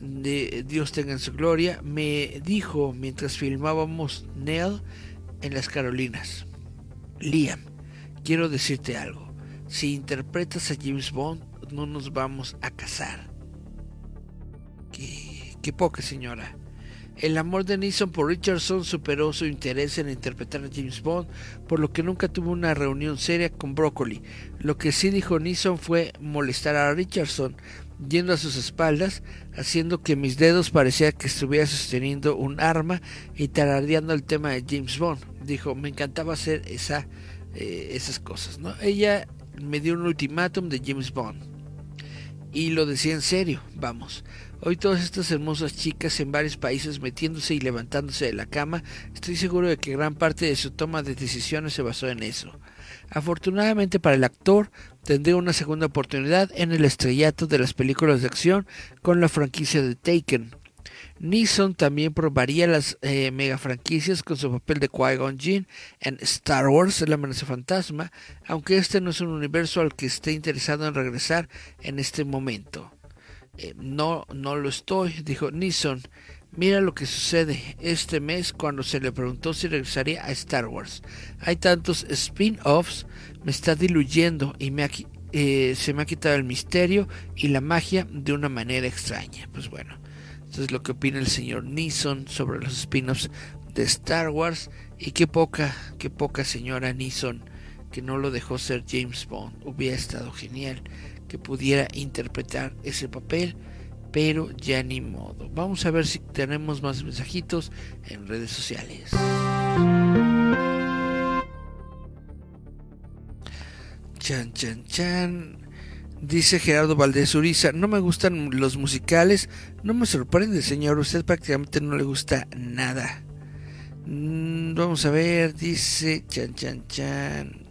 de Dios tenga en su gloria, me dijo mientras filmábamos Nell en las Carolinas. Liam, quiero decirte algo. Si interpretas a James Bond, no nos vamos a casar. Qué, qué poca señora. El amor de Neeson por Richardson superó su interés en interpretar a James Bond, por lo que nunca tuvo una reunión seria con Broccoli. Lo que sí dijo Neeson fue molestar a Richardson, yendo a sus espaldas, haciendo que mis dedos parecía que estuviera sosteniendo un arma y tarareando el tema de James Bond. Dijo, me encantaba hacer esa, eh, esas cosas, ¿no? Ella me dio un ultimátum de James Bond. Y lo decía en serio, vamos. Hoy todas estas hermosas chicas en varios países metiéndose y levantándose de la cama, estoy seguro de que gran parte de su toma de decisiones se basó en eso. Afortunadamente para el actor, tendré una segunda oportunidad en el estrellato de las películas de acción con la franquicia de Taken. Neeson también probaría las eh, mega franquicias con su papel de Qui-Gon Jinn en Star Wars, La amenaza fantasma, aunque este no es un universo al que esté interesado en regresar en este momento. Eh, no, no lo estoy, dijo Neeson. Mira lo que sucede este mes cuando se le preguntó si regresaría a Star Wars. Hay tantos spin-offs, me está diluyendo y me eh, se me ha quitado el misterio y la magia de una manera extraña. Pues bueno, esto es lo que opina el señor Neeson sobre los spin-offs de Star Wars y qué poca, qué poca señora Neeson que no lo dejó ser James Bond. Hubiera estado genial que pudiera interpretar ese papel pero ya ni modo. Vamos a ver si tenemos más mensajitos en redes sociales. Chan, chan, chan. Dice Gerardo Valdés Uriza, no me gustan los musicales, no me sorprende señor, usted prácticamente no le gusta nada. Mm, vamos a ver, dice Chan Chan Chan.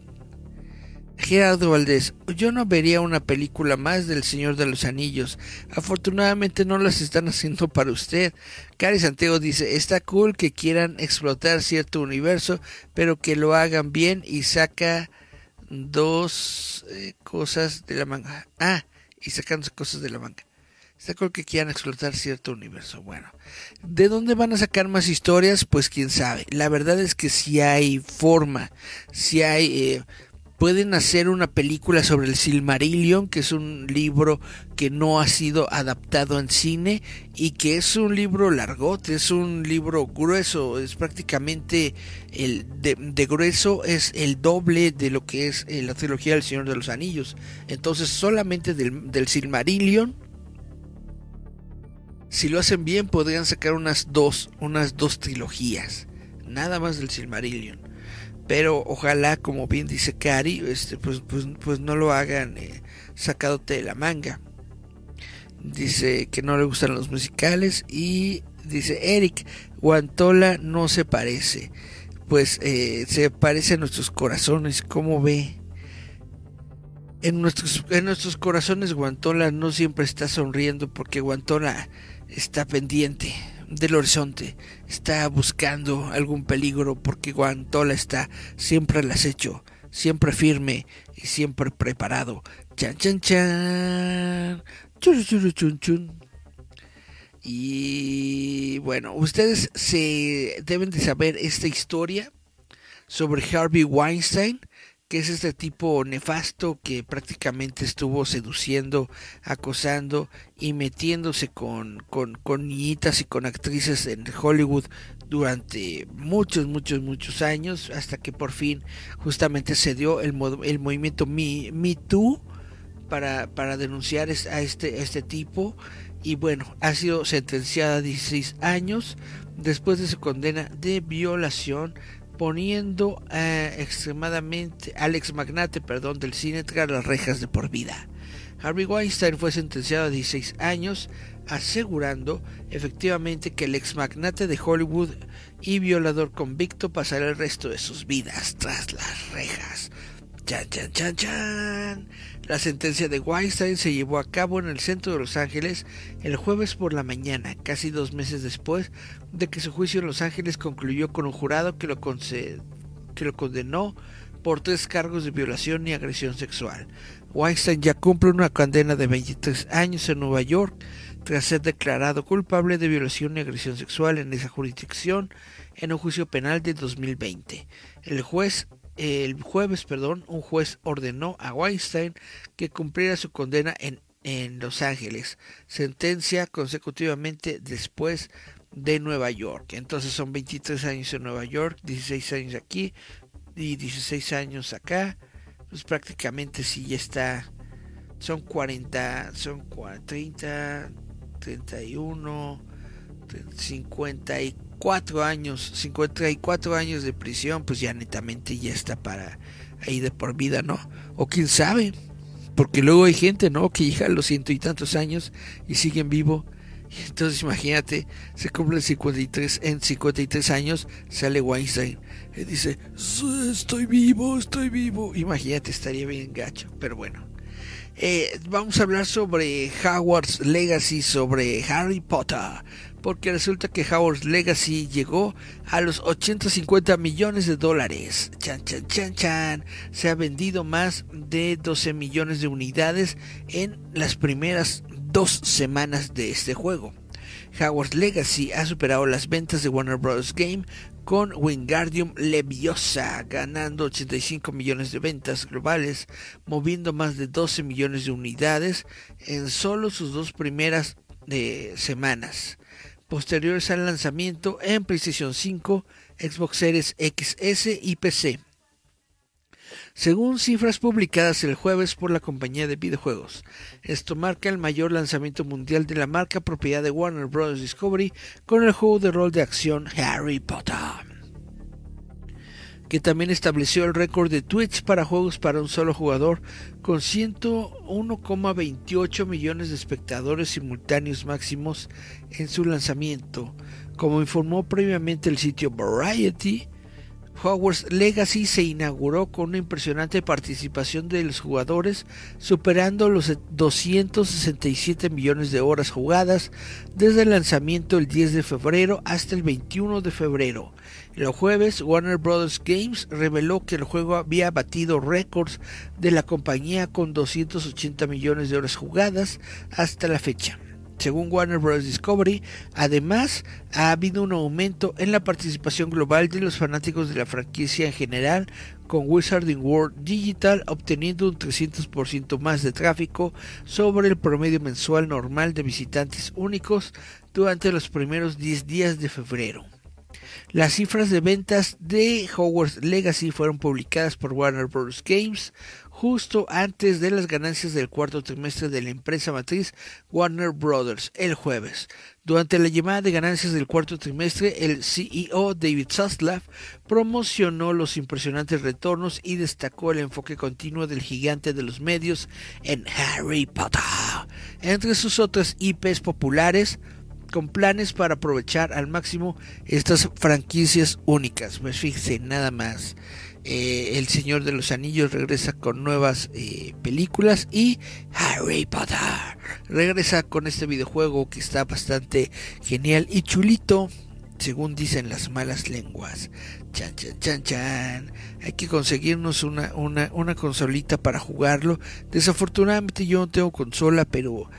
Gerardo Valdés, yo no vería una película más del Señor de los Anillos. Afortunadamente no las están haciendo <laughs> para usted. Cari Santiago dice, está cool que quieran explotar cierto universo, pero que lo hagan bien y saca dos eh, cosas de la manga. Ah, y sacando cosas de la manga. Está cool que quieran explotar cierto universo. Bueno, ¿de dónde van a sacar más historias? Pues quién sabe. La verdad es que si hay forma, si hay... Eh, pueden hacer una película sobre el Silmarillion, que es un libro que no ha sido adaptado en cine y que es un libro largote, es un libro grueso, es prácticamente el de, grueso es el doble de lo que es eh, la trilogía del Señor de los Anillos. Entonces solamente del, del Silmarillion si lo hacen bien podrían sacar unas dos, unas dos trilogías, nada más del Silmarillion pero ojalá como bien dice Cari este pues pues, pues no lo hagan eh, de la manga. Dice que no le gustan los musicales y dice Eric Guantola no se parece pues eh, se parece a nuestros corazones como ve en nuestros, en nuestros corazones Guantola no siempre está sonriendo porque Guantola está pendiente del horizonte, está buscando algún peligro porque Guantola está siempre al acecho siempre firme y siempre preparado. Chan, chan, chan. Chun, chun, chun, chun. Y bueno, ustedes se deben de saber esta historia sobre Harvey Weinstein, que es este tipo nefasto que prácticamente estuvo seduciendo, acosando y metiéndose con, con, niñitas y con actrices en Hollywood durante muchos, muchos, muchos años, hasta que por fin justamente se dio el, el movimiento Me, Me Too para, para denunciar a este, este tipo. Y bueno, ha sido sentenciada a 16 años después de su condena de violación, poniendo eh, extremadamente al ex magnate perdón, del cine tras las rejas de por vida. Harvey Weinstein fue sentenciado a 16 años, asegurando efectivamente que el ex magnate de Hollywood y violador convicto pasará el resto de sus vidas tras las rejas. Chan, chan, chan, chan. La sentencia de Weinstein se llevó a cabo en el centro de Los Ángeles el jueves por la mañana, casi dos meses después de que su juicio en Los Ángeles concluyó con un jurado que lo, condenó por tres cargos de violación y agresión sexual. Weinstein ya cumple una condena de 23 años en Nueva York tras ser declarado culpable de violación y agresión sexual en esa jurisdicción en un juicio penal de 2020. El juez el jueves, perdón, un juez ordenó a Weinstein que cumpliera su condena en, en Los Ángeles, sentencia consecutivamente después de Nueva York. Entonces son 23 años en Nueva York, 16 años aquí y 16 años acá. Pues prácticamente sí ya está. Son 40, son 30, 31, 54 cuatro años, 54 años de prisión, pues ya netamente ya está para ahí de por vida, ¿no? O quién sabe, porque luego hay gente, ¿no? Que llega a los ciento y tantos años y siguen vivo. Entonces imagínate, se cumple 53, en 53 años sale Weinstein y dice, estoy vivo, estoy vivo. Imagínate, estaría bien gacho, pero bueno. Eh, vamos a hablar sobre Howard's Legacy, sobre Harry Potter porque resulta que Howard's Legacy llegó a los 850 millones de dólares. Chan, chan, chan, chan. Se ha vendido más de 12 millones de unidades en las primeras dos semanas de este juego. Howard's Legacy ha superado las ventas de Warner Bros. Game con Wingardium Leviosa ganando 85 millones de ventas globales, moviendo más de 12 millones de unidades en solo sus dos primeras eh, semanas posteriores al lanzamiento en PlayStation 5, Xbox Series XS y PC. Según cifras publicadas el jueves por la compañía de videojuegos, esto marca el mayor lanzamiento mundial de la marca propiedad de Warner Bros. Discovery con el juego de rol de acción Harry Potter que también estableció el récord de Twitch para juegos para un solo jugador, con 101,28 millones de espectadores simultáneos máximos en su lanzamiento. Como informó previamente el sitio Variety, Hogwarts Legacy se inauguró con una impresionante participación de los jugadores, superando los 267 millones de horas jugadas desde el lanzamiento el 10 de febrero hasta el 21 de febrero. El jueves, Warner Bros. Games reveló que el juego había batido récords de la compañía con 280 millones de horas jugadas hasta la fecha. Según Warner Bros. Discovery, además ha habido un aumento en la participación global de los fanáticos de la franquicia en general, con Wizarding World Digital obteniendo un 300% más de tráfico sobre el promedio mensual normal de visitantes únicos durante los primeros 10 días de febrero. Las cifras de ventas de Hogwarts Legacy fueron publicadas por Warner Bros. Games justo antes de las ganancias del cuarto trimestre de la empresa matriz Warner Bros. el jueves. Durante la llamada de ganancias del cuarto trimestre, el CEO David Zaslav promocionó los impresionantes retornos y destacó el enfoque continuo del gigante de los medios en Harry Potter. Entre sus otras IPs populares, con planes para aprovechar al máximo estas franquicias únicas. Pues fíjense, nada más. Eh, el Señor de los Anillos regresa con nuevas eh, películas y Harry Potter regresa con este videojuego que está bastante genial y chulito. según dicen las malas lenguas. Chan, chan, chan, chan. Hay que conseguirnos una, una, consolita para jugarlo. Desafortunadamente yo no tengo consola, pero...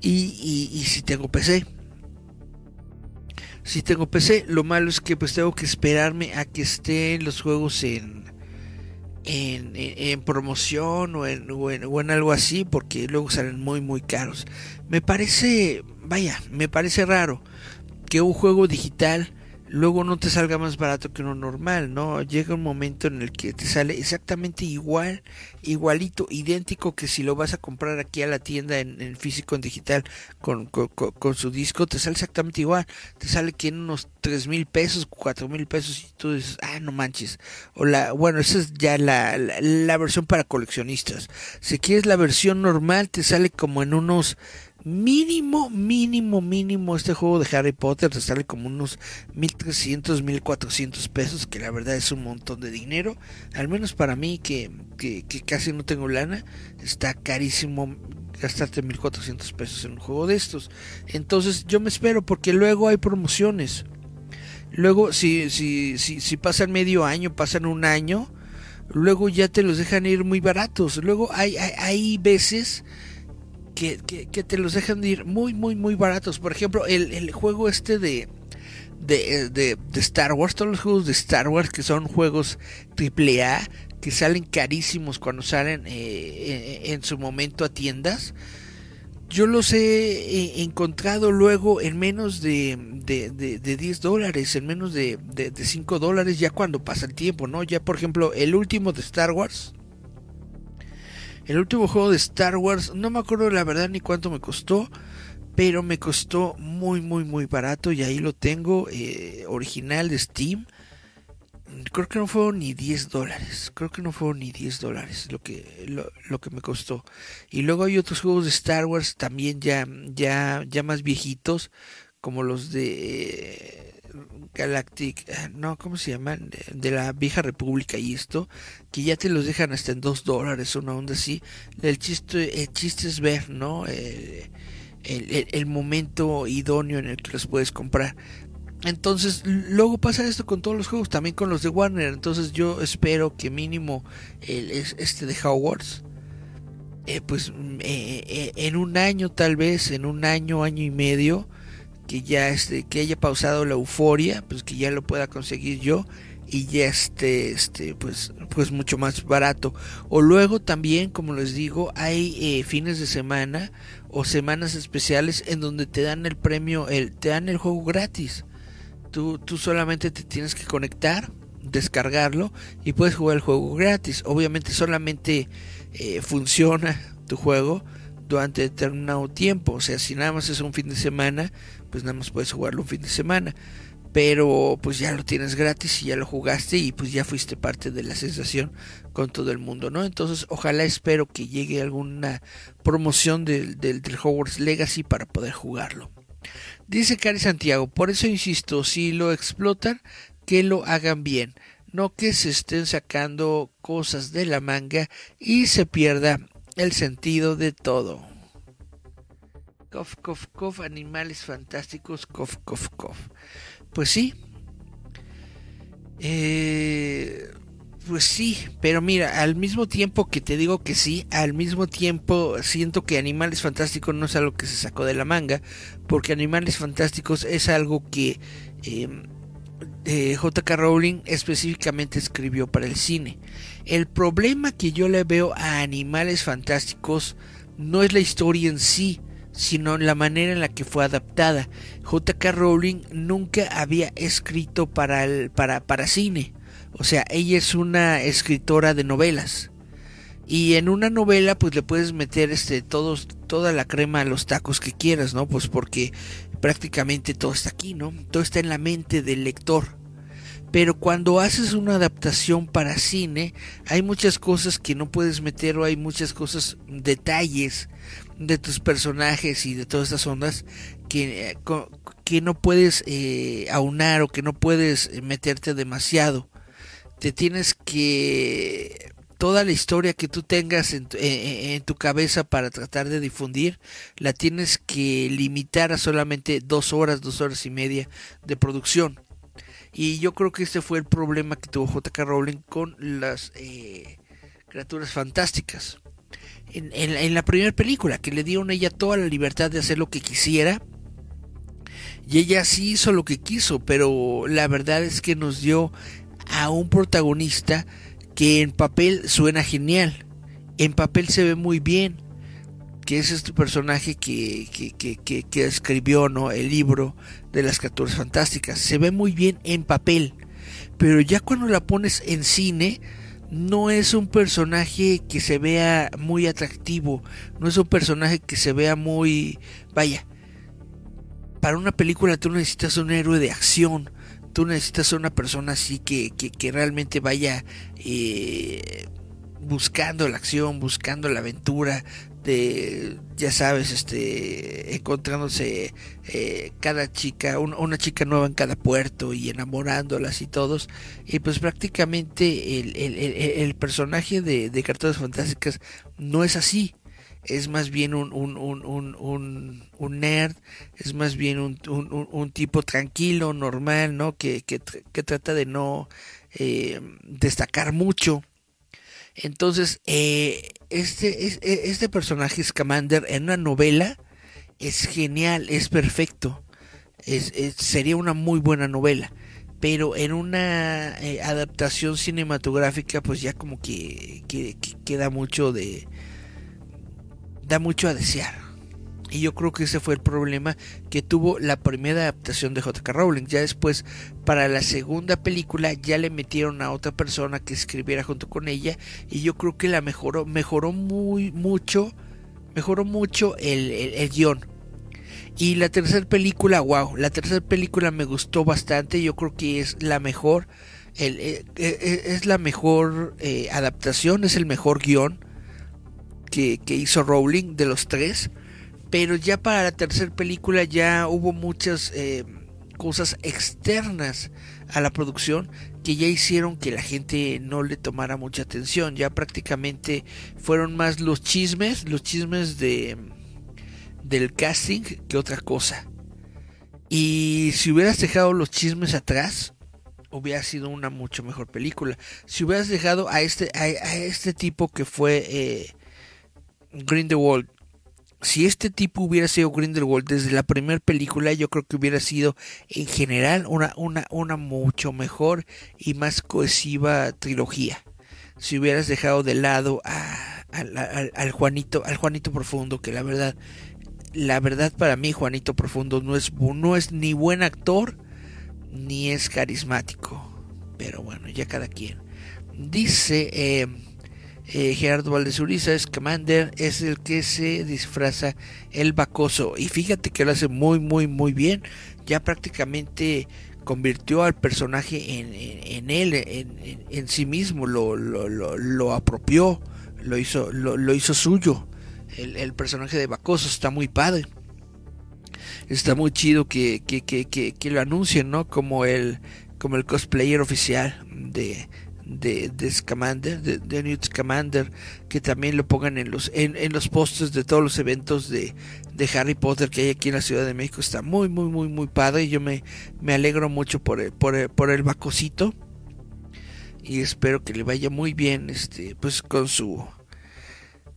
Y, y, y si tengo PC. Si tengo PC, lo malo es que pues tengo que esperarme a que estén los juegos en, en, en, promoción o en, o o en algo así, porque luego salen muy muy caros. Me parece, vaya, me parece raro que un juego digital luego no te salga más barato que uno normal, ¿no? Llega un momento en el que te sale exactamente igual, igualito, idéntico que si lo vas a comprar aquí a la tienda en, físico, en digital, con, con, su disco, te sale exactamente igual. Te sale que en unos tres mil pesos, cuatro mil pesos y tú dices, ah, no manches. O la, bueno, esa es ya la, la, la versión para coleccionistas. Si quieres la versión normal, te sale como en unos mínimo, mínimo, mínimo este juego de Harry Potter te sale como unos 1300, 1400 pesos, que la verdad es un montón de dinero. Al menos para mí, que, que, casi no tengo lana, está carísimo gastarte 1400 pesos en un juego de estos. Entonces yo me espero porque luego hay promociones. Luego, si, si, si, si pasan medio año, pasan un año, luego ya te los dejan ir muy baratos. Luego hay, hay, hay veces que, te los dejan de ir muy, muy, muy baratos. Por ejemplo, el, el juego este de, de, de, Star Wars, todos los juegos de Star Wars que son juegos AAA, que salen carísimos cuando salen eh, en, su momento a tiendas. Yo los he encontrado luego en menos de, de, de, 10 dólares, en menos de, de, 5 dólares, ya cuando pasa el tiempo, ¿no? Ya, por ejemplo, el último de Star Wars, el último juego de Star Wars, no me acuerdo la verdad ni cuánto me costó, pero me costó muy, muy, muy barato y ahí lo tengo, eh, original de Steam. Creo que no fueron ni 10 dólares, creo que no fueron ni 10 dólares lo que, lo, que me costó. Y luego hay otros juegos de Star Wars también ya, ya, ya más viejitos, como los de Galactic, eh, no, ¿cómo se llaman? De, la vieja república y esto, que ya te los dejan hasta en dos dólares, una onda así. El chiste, el chiste es ver, ¿no? el, el, momento idóneo en el que los puedes comprar. Entonces, luego pasa esto con todos los juegos, también con los de Warner. Entonces, yo espero que mínimo este de Hogwarts, eh, pues eh, en un año tal vez, en un año, año y medio, que ya este, que haya pausado la euforia, pues que ya lo pueda conseguir yo y ya esté este pues pues mucho más barato. O luego también como les digo hay eh, fines de semana o semanas especiales en donde te dan el premio el te dan el juego gratis. Tú tú solamente te tienes que conectar descargarlo y puedes jugar el juego gratis. Obviamente solamente eh, funciona tu juego durante determinado tiempo. O sea si nada más es un fin de semana pues nada más puedes jugarlo un fin de semana. Pero pues ya lo tienes gratis y ya lo jugaste y pues ya fuiste parte de la sensación con todo el mundo, ¿no? Entonces ojalá espero que llegue alguna promoción del, del, Hogwarts Legacy para poder jugarlo. Dice Cari Santiago, por eso insisto, si lo explotan, que lo hagan bien, no que se estén sacando cosas de la manga y se pierda el sentido de todo. Cof, cof, cof, animales fantásticos, cof, cof, cof. Pues sí. Eh, pues sí, pero mira, al mismo tiempo que te digo que sí, al mismo tiempo siento que Animales Fantásticos no es algo que se sacó de la manga, porque Animales Fantásticos es algo que em, eh, J.K. Rowling específicamente escribió para el cine. El problema que yo le veo a Animales Fantásticos no es la historia en sí, sino la manera en la que fue adaptada. J.K. Rowling nunca había escrito para, el, para, para cine. O sea, ella es una escritora de novelas. Y en una novela pues le puedes meter este todos toda la crema a los tacos que quieras, ¿no? Pues porque prácticamente todo está aquí, ¿no? Todo está en la mente del lector. Pero cuando haces una adaptación para cine, hay muchas cosas que no puedes meter o hay muchas cosas, detalles de tus personajes y de todas estas ondas que, eh, que no puedes eh, aunar o que no puedes meterte demasiado. Te tienes que toda la historia que tú tengas en tu, en tu, cabeza para tratar de difundir, la tienes que limitar a solamente dos horas, dos horas y media de producción. Y yo creo que este fue el problema que tuvo J.K. Rowling con las eh, criaturas fantásticas. En, en, la primera película, que le dieron a ella toda la libertad de hacer lo que quisiera. Y ella sí hizo lo que quiso, pero la verdad es que nos dio a un protagonista que en papel suena genial. En papel se ve muy bien que es este personaje que, que, escribió ¿no? el libro de las criaturas fantásticas. Se ve muy bien en papel, pero ya cuando la pones en cine, no es un personaje que se vea muy atractivo, no es un personaje que se vea muy... Vaya, para una película tú necesitas un héroe de acción, tú necesitas una persona así que, que, realmente vaya... Eh, buscando la acción, buscando la aventura, de ya sabes este encontrándose eh, cada chica una chica nueva en cada puerto y enamorándolas y todos. Y pues prácticamente el, el, el, personaje de, de Fantásticas no es así. Es más bien un, un, un, un, nerd, es más bien un, un, tipo tranquilo, normal, ¿no? Que, que, que trata de no eh, destacar mucho. Entonces, eh, este, e, este personaje Scamander en una novela es genial, es perfecto. Es, sería una muy buena novela. Pero en una eh, adaptación cinematográfica, pues ya como que, que queda mucho de. da mucho a desear. Y yo creo que ese fue el problema que tuvo la primera adaptación de J.K. Rowling. Ya después, para la segunda película, ya le metieron a otra persona que escribiera junto con ella. Y yo creo que la mejoró, mejoró muy mucho, mejoró mucho el, el, guion. Y la tercera película, wow, la tercera película me gustó bastante. Yo creo que es la mejor. Eh, eh, eh, es la mejor adaptación, es el mejor guion que, que hizo Rowling de los tres pero ya para la tercera película ya hubo muchas eh, cosas externas a la producción que ya hicieron que la gente no le tomara mucha atención. Ya prácticamente fueron más los chismes, los chismes de del casting que otra cosa. Y si hubieras dejado los chismes atrás, hubiera sido una mucho mejor película. Si hubieras dejado a este a, este tipo que fue eh, Grindelwald si este tipo hubiera sido Grindelwald desde la primera película, yo creo que hubiera sido en general una, una, una mucho mejor y más cohesiva trilogía. Si hubieras dejado de lado a, al Juanito, al Juanito Profundo, que la verdad, la verdad para mí Juanito Profundo no es, no es ni buen actor ni es carismático. Pero bueno, ya cada quien. Dice eh, eh, Gerardo Valdezuriza es Commander, es el que se disfraza el bacoso. Y fíjate que lo hace muy, muy, muy bien. Ya prácticamente convirtió al personaje en, en, él, en, en, sí mismo, lo, lo, lo, apropió, lo hizo, lo, hizo suyo. El, el, personaje de Bacoso está muy padre. Está muy chido que, que, que, que, lo anuncien, ¿no? Como el, como el cosplayer oficial de, de, de Scamander, de, Newt Scamander, que también lo pongan en los, en, en los postes de todos los eventos de, de, Harry Potter que hay aquí en la Ciudad de México. Está muy, muy, muy, muy padre. Y yo me, me alegro mucho por el, por el, por el bacosito. Y espero que le vaya muy bien este, pues con su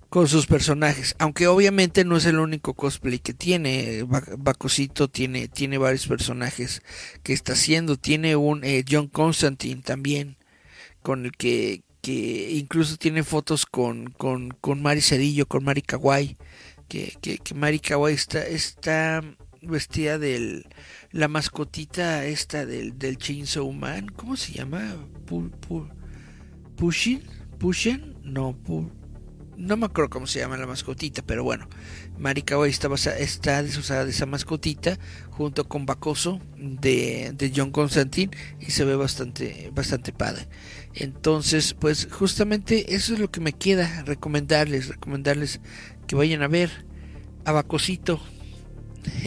con sus personajes, aunque obviamente no es el único cosplay que tiene, Bacosito tiene, tiene varios personajes que está haciendo, tiene un eh, John Constantine también, con el que, que incluso tiene fotos con, con, con Mari Cedillo, con Mari Kawaii, que, que, que Mari Kawaii está, está vestida del la mascotita esta del, del Chainsaw Man, ¿cómo se llama? Pushin, Pushin, no, no me acuerdo cómo se llama la mascotita, pero bueno, Marikawa está, está desusada de esa mascotita junto con Bacoso de, de, John Constantine y se ve bastante, bastante padre. Entonces, pues justamente eso es lo que me queda recomendarles, recomendarles que vayan a ver a Bacosito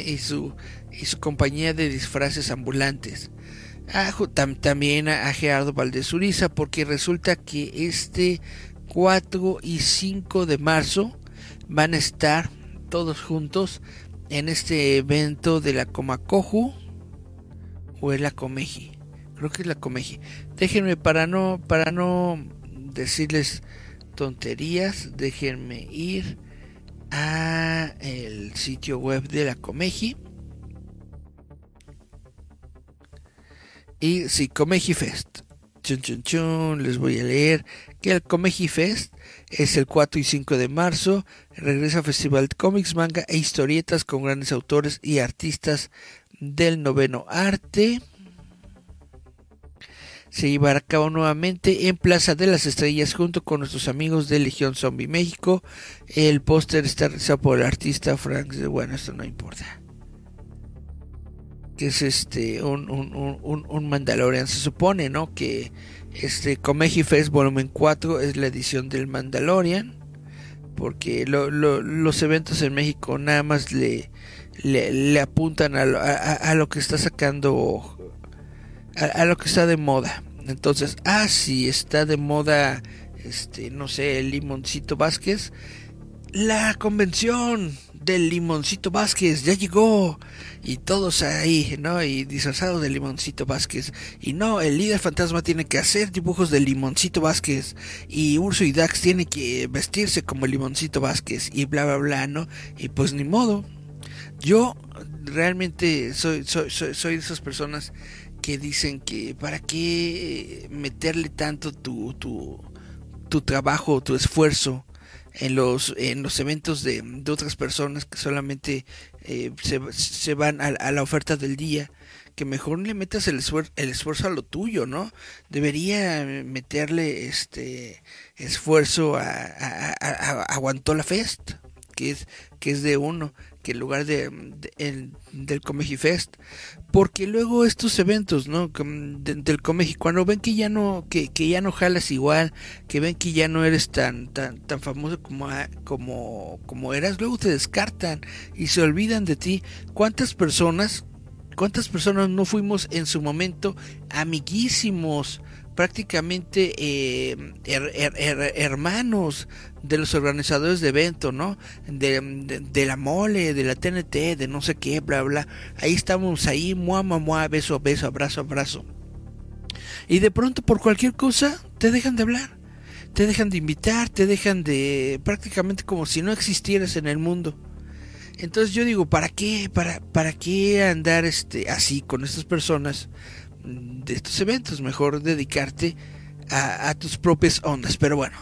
y su, y su compañía de disfraces ambulantes. Ah, también a Gerardo Valdez Uriza, porque resulta que este 4 y 5 de marzo van a estar todos juntos en este evento de la Comacoju o el la Comeji. creo que es la Comeji. Déjenme para no para no decirles tonterías, déjenme ir a el sitio web de la Comeji. Y sí, Comeji Fest. Chun, chun, chun, les voy a leer que el Comeji Fest es el 4 y 5 de marzo. Regresa Festival de Cómics, Manga e Historietas con grandes autores y artistas del noveno arte. Se llevará a cabo nuevamente en Plaza de las Estrellas junto con nuestros amigos de Legión Zombie México. El póster está realizado por el artista Frank. Bueno, esto no importa. Que es este un, un, un, un Mandalorian. Se supone, ¿no? Que este Comeji Fest Volumen 4 es la edición del Mandalorian. Porque lo, lo, los eventos en México nada más le, le, apuntan a, a, a, lo que está sacando. A, a, lo que está de moda. Entonces, ah, sí, está de moda. Este, no sé, el Limoncito Vázquez. La convención del Limoncito Vázquez ya llegó y todos ahí, ¿no? Y disfrazados del Limoncito Vázquez. Y no, el líder fantasma tiene que hacer dibujos del Limoncito Vázquez y Urso y Dax tiene que vestirse como Limoncito Vázquez y bla bla bla, ¿no? Y pues ni modo. Yo realmente soy soy soy, soy de esas personas que dicen que para qué meterle tanto tu tu tu trabajo, tu esfuerzo en los, en los eventos de, de otras personas que solamente eh, se, se, van a, a, la oferta del día, que mejor le metas el, esfuerzo, el esfuerzo a lo tuyo, ¿no? Debería meterle este esfuerzo a, a, a, a Guantola Fest, que es, que es de uno, que en lugar de, de el, del Comeji Fest, porque luego estos eventos, ¿no? De, del Comeji, cuando ven que ya no, que, que, ya no jalas igual, que ven que ya no eres tan, tan, tan famoso como, como, como eras, luego te descartan y se olvidan de ti. ¿Cuántas personas, cuántas personas no fuimos en su momento amiguísimos? prácticamente eh, her, her, her, hermanos de los organizadores de eventos, ¿no? De, de, la mole, de la TNT, de no sé qué, bla, bla. Ahí estamos, ahí, mua, mua, mua, beso, beso, abrazo, abrazo. Y de pronto, por cualquier cosa, te dejan de hablar. Te dejan de invitar, te dejan de... prácticamente como si no existieras en el mundo. Entonces yo digo, ¿para qué? ¿Para, para qué andar este, así con estas personas? de estos eventos, mejor dedicarte a, tus propias ondas. Pero bueno,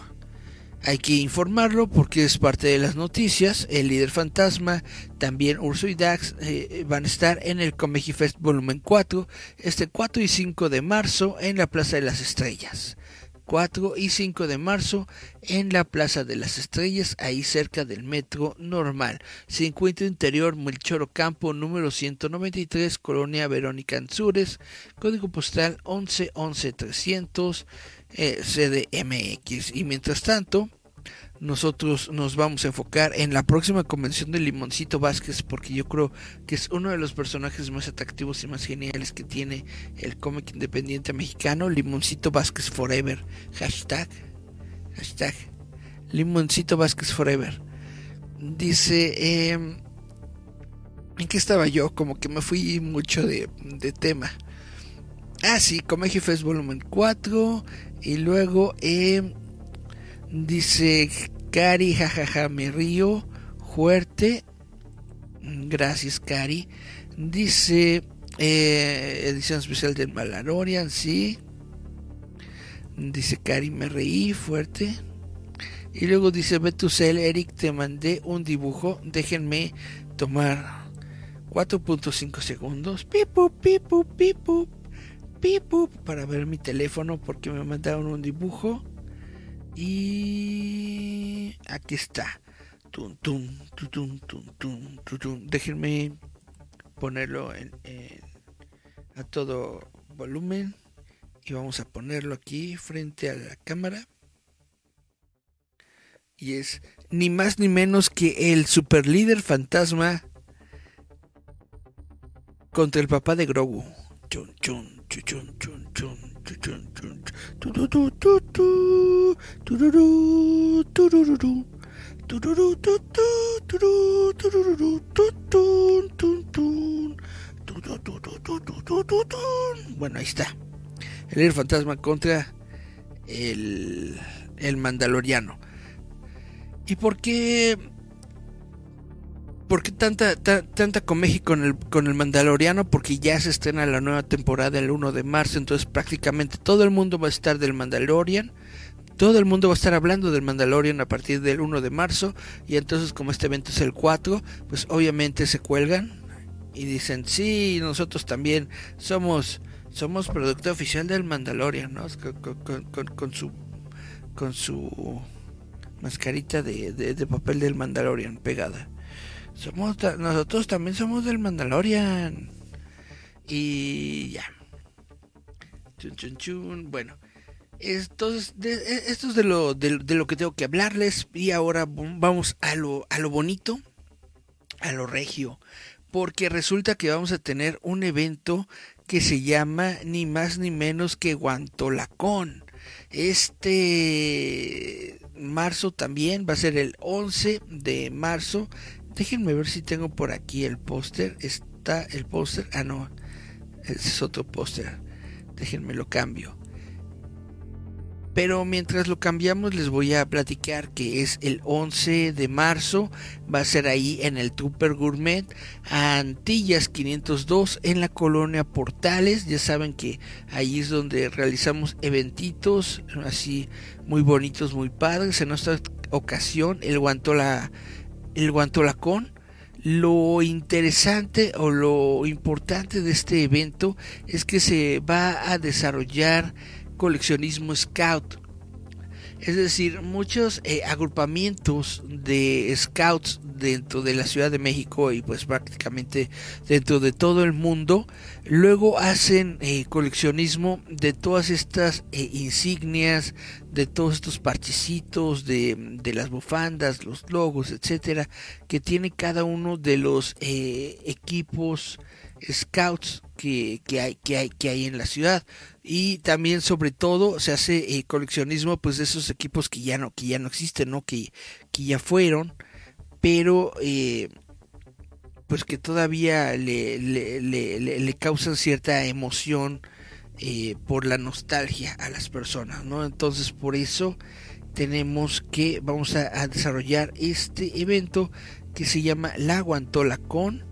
hay que informarlo porque es parte de las noticias. El líder fantasma, también Urso y Dax eh, van a estar en el Comeji Fest Volumen 4 este 4 y 5 de marzo en la Plaza de las Estrellas. 4 y 5 de marzo en la Plaza de las Estrellas, ahí cerca del metro normal. Se encuentra interior Melchor Campo número 193, Colonia Verónica Anzures, código postal 111300, eh, CDMX. Y mientras tanto, nosotros nos vamos a enfocar en la próxima convención de Limoncito Vázquez porque yo creo que es uno de los personajes más atractivos y más geniales que tiene el cómic independiente mexicano Limoncito Vázquez Forever. Hashtag hashtag Limoncito Vázquez Forever. Dice eh, en qué estaba yo como que me fui mucho de, de tema. Ah sí Comeji Fest volumen 4 y luego eh, Dice Cari, jajaja, me río fuerte. Gracias, Cari. Dice eh, edición especial del Malarorian, sí. Dice Cari, me reí fuerte. Y luego dice Betusel, Eric, te mandé un dibujo. Déjenme tomar 4.5 segundos. Pipu, pipu, pipu, pipu. Para ver mi teléfono porque me mandaron un dibujo. Y aquí está. Tum, tum, tum, tum, tum, Déjenme ponerlo a todo volumen. Y vamos a ponerlo aquí frente a la cámara. Y es ni más ni menos que el super líder fantasma contra el papá de Grogu. Chun, chun, Bueno, ahí está. el líder fantasma contra el, el Mandaloriano. ¿Y por qué? ¿Por qué tanta, tanta comeji con el, con el Mandaloriano? Porque ya se estrena la nueva temporada el 1 de marzo, entonces prácticamente todo el mundo va a estar del Mandalorian. Todo el mundo va a estar hablando del Mandalorian a partir del 1 de marzo. Y entonces como este evento es el 4, pues obviamente se cuelgan y dicen, sí, nosotros también somos, somos producto oficial del Mandalorian, ¿no? Con, su, con su mascarita de, de, papel del Mandalorian pegada. Somos, nosotros también somos del Mandalorian. Y ya. Chun, chun, chun. Bueno. Esto es, de, esto es de, lo, de, de, lo que tengo que hablarles. Y ahora vamos a lo, a lo bonito. A lo regio porque resulta que vamos a tener un evento que se llama ni más ni menos que Guantolacón. Este marzo también va a ser el 11 de marzo. Déjenme ver si tengo por aquí el póster. Está el póster. Ah, no. Ese es otro póster. Déjenme lo cambio. Pero mientras lo cambiamos les voy a platicar que es el 11 de marzo, va a ser ahí en el Trooper Gourmet Antillas 502 en la colonia Portales. Ya saben que ahí es donde realizamos eventitos así muy bonitos, muy padres. En esta ocasión el Guantola el Guantolacón lo interesante o lo importante de este evento es que se va a desarrollar coleccionismo scout. Es decir, muchos eh, agrupamientos de scouts dentro de la Ciudad de México y pues prácticamente dentro de todo el mundo, luego hacen eh, coleccionismo de todas estas eh, insignias, de todos estos parchecitos, de, de, las bufandas, los logos, etcétera, que tiene cada uno de los equipos scouts que, que, hay, que, hay, que hay en la ciudad. Y también sobre todo se hace eh, coleccionismo pues de esos equipos que ya no que ya no existen no que, que ya fueron pero eh, pues que todavía le, le, le, causan cierta emoción eh, por la nostalgia a las personas no entonces por eso tenemos que vamos a, a desarrollar este evento que se llama la Guantola Con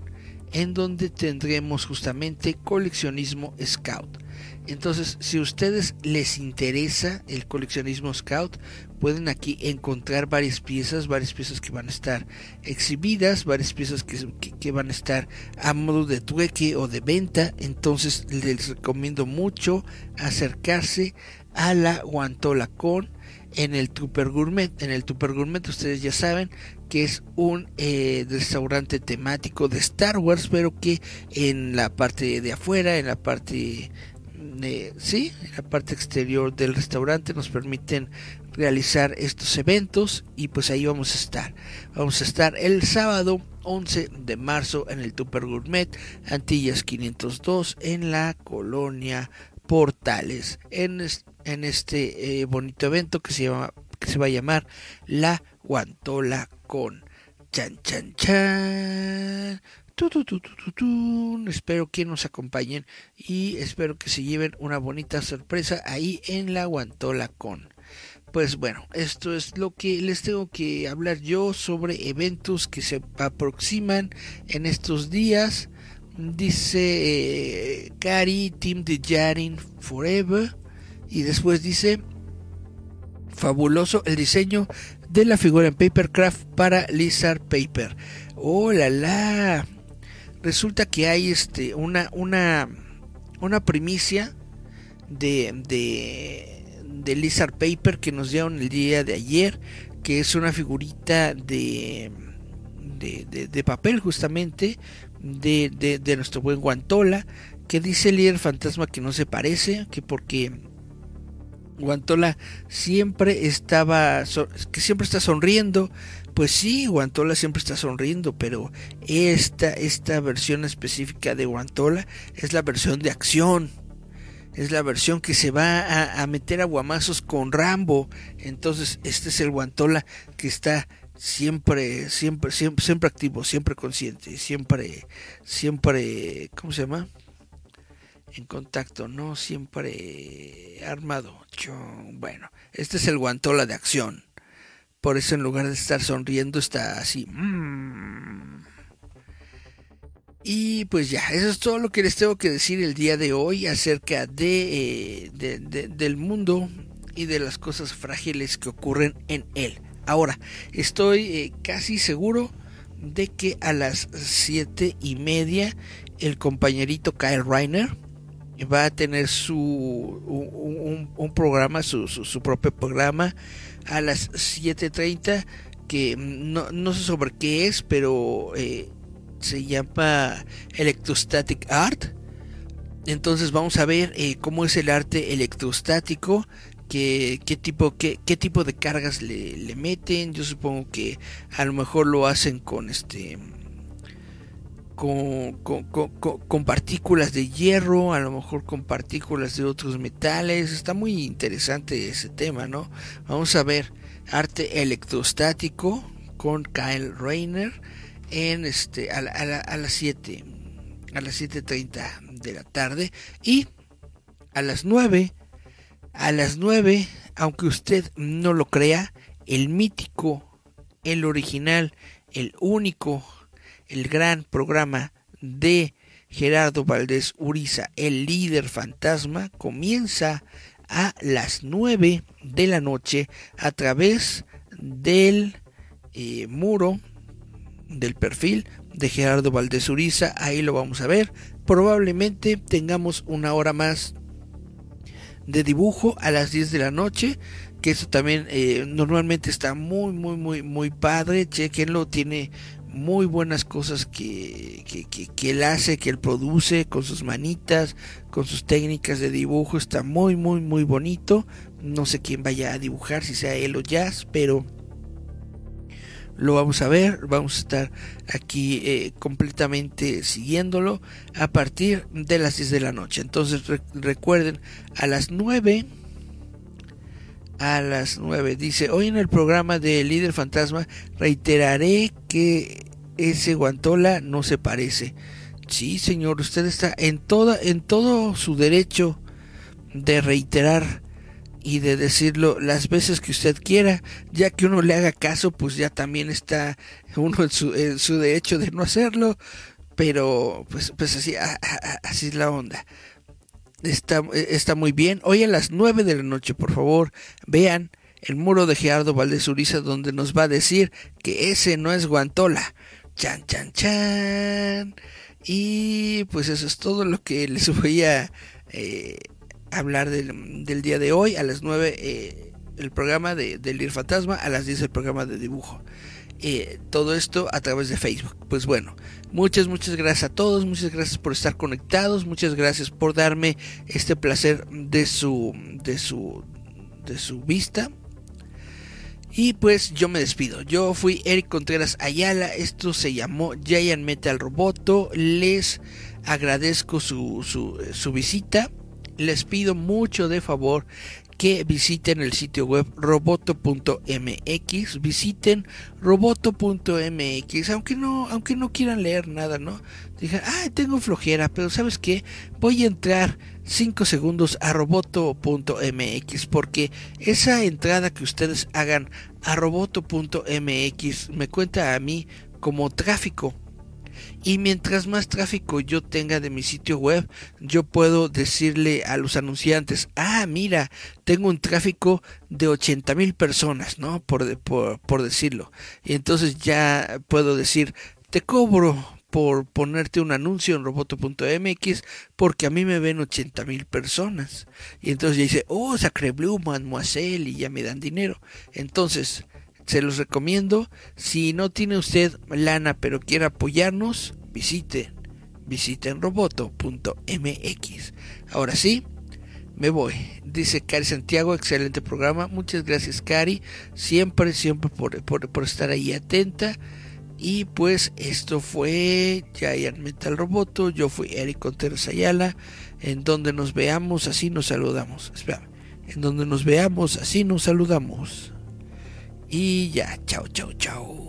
en donde tendremos justamente coleccionismo scout. Entonces, si a ustedes les interesa el coleccionismo scout, pueden aquí encontrar varias piezas, varias piezas que van a estar exhibidas, varias piezas que, van a estar a modo de trueque o de venta. Entonces, les recomiendo mucho acercarse a la Guantola Con en el Trooper Gourmet. En el Trooper Gourmet, ustedes ya saben que es un eh, restaurante temático de Star Wars, pero que en la parte de afuera, en la parte sí, en la parte exterior del restaurante nos permiten realizar estos eventos y pues ahí vamos a estar. Vamos a estar el sábado 11 de marzo en el Tupper Gourmet Antillas 502 en la colonia Portales en, en este eh, bonito evento que se llama que se va a llamar La Guantola con chan chan chan espero que nos acompañen y espero que se lleven una bonita sorpresa ahí en la Guantola Con. Pues bueno, esto es lo que les tengo que hablar yo sobre eventos que se aproximan en estos días. Dice Cari, Team de Jarin Forever. Y después dice, fabuloso el diseño de la figura en Papercraft para Lizard Paper. ¡Oh, la la! resulta que hay este una una una primicia de, de, de Lizard Paper que nos dieron el día de ayer, que es una figurita de, de, de, papel justamente de, de, nuestro buen Guantola, que dice el líder fantasma que no se parece, que porque Guantola siempre estaba, que siempre está sonriendo, pues sí, Guantola siempre está sonriendo, pero esta, esta versión específica de Guantola es la versión de acción. Es la versión que se va a, meter a guamazos con Rambo. Entonces, este es el Guantola que está siempre, siempre, siempre, siempre activo, siempre consciente, siempre, siempre, ¿cómo se llama? en contacto, no siempre armado. Bueno, este es el guantola de acción. Por eso en lugar de estar sonriendo está así. Mm. Y pues ya, eso es todo lo que les tengo que decir el día de hoy acerca de, eh, del mundo y de las cosas frágiles que ocurren en él. Ahora, estoy eh, casi seguro de que a las siete y media el compañerito Kyle Reiner va a tener su un, programa, su, su, propio programa a las 7.30 que no, no, sé sobre qué es, pero eh, se llama Electrostatic Art. Entonces vamos a ver eh, cómo es el arte electrostático qué, qué tipo, qué, qué, tipo de cargas le, le, meten. Yo supongo que a lo mejor lo hacen con este. Con, con, con, con, partículas de hierro, a lo mejor con partículas de otros metales. Está muy interesante ese tema, ¿no? Vamos a ver arte electrostático con Kyle Rayner en este a, a, a las 7 a las 7.30 de la tarde y a las 9 a las 9, aunque usted no lo crea, el mítico, el original, el único, el gran programa de Gerardo Valdés Uriza, el líder fantasma, comienza a las 9 de la noche a través del eh, muro del perfil de Gerardo Valdés Uriza. Ahí lo vamos a ver. Probablemente tengamos una hora más de dibujo a las 10 de la noche que eso también eh, normalmente está muy muy muy muy padre chequenlo tiene muy buenas cosas que, que, él hace que él produce con sus manitas con sus técnicas de dibujo está muy muy muy bonito no sé quién vaya a dibujar si sea él o Jazz pero lo vamos a ver, vamos a estar aquí eh, completamente siguiéndolo a partir de las 10 de la noche. Entonces recuerden, a las 9, a las 9, dice, hoy en el programa de Líder Fantasma reiteraré que ese Guantola no se parece. Sí, señor, usted está en, toda, en todo su derecho de reiterar y de decirlo las veces que usted quiera, ya que uno le haga caso, pues ya también está uno en su, en su derecho de no hacerlo, pero pues, pues así, así es la onda. Está, está muy bien. Hoy a las 9 de la noche, por favor, vean el muro de Gerardo Valdés Uriza donde nos va a decir que ese no es Guantola. Chan, chan, chan. Y pues eso es todo lo que les voy a... Eh, hablar del, del, día de hoy. A las 9 eh, el programa de, del Ir Fantasma, a las 10 el programa de dibujo. Eh, todo esto a través de Facebook. Pues bueno, muchas, muchas gracias a todos, muchas gracias por estar conectados, muchas gracias por darme este placer de su, de su, de su vista. Y pues yo me despido. Yo fui Eric Contreras Ayala. Esto se llamó Giant Metal Roboto. Les agradezco su, su, su visita les pido mucho de favor que visiten el sitio web roboto.mx, visiten roboto.mx, aunque no, aunque no quieran leer nada, ¿no? Digan, ah, tengo flojera, pero ¿sabes qué? Voy a entrar 5 segundos a roboto.mx porque esa entrada que ustedes hagan a roboto.mx me cuenta a mí como tráfico y mientras más tráfico yo tenga de mi sitio web, yo puedo decirle a los anunciantes, ah, mira, tengo un tráfico de 80 mil personas, ¿no? Por, decirlo. Y entonces ya puedo decir, te cobro por ponerte un anuncio en roboto.mx porque a mí me ven 80 mil personas. Y entonces ya dice, oh, Sacre Blue, Mademoiselle, y ya me dan dinero. Entonces, se los recomiendo. Si no tiene usted lana pero quiere apoyarnos, visite, visiten roboto.mx. Ahora sí, me voy. Dice Cari Santiago, excelente programa. Muchas gracias Cari, siempre, siempre por, por, estar ahí atenta. Y pues esto fue Giant Metal Roboto. Yo fui Eric Contreras Ayala. En donde nos veamos, así nos saludamos. Espera, en donde nos veamos, así nos saludamos. Y ya, chao, chao, chao.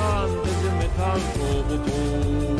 Gigantes de metal como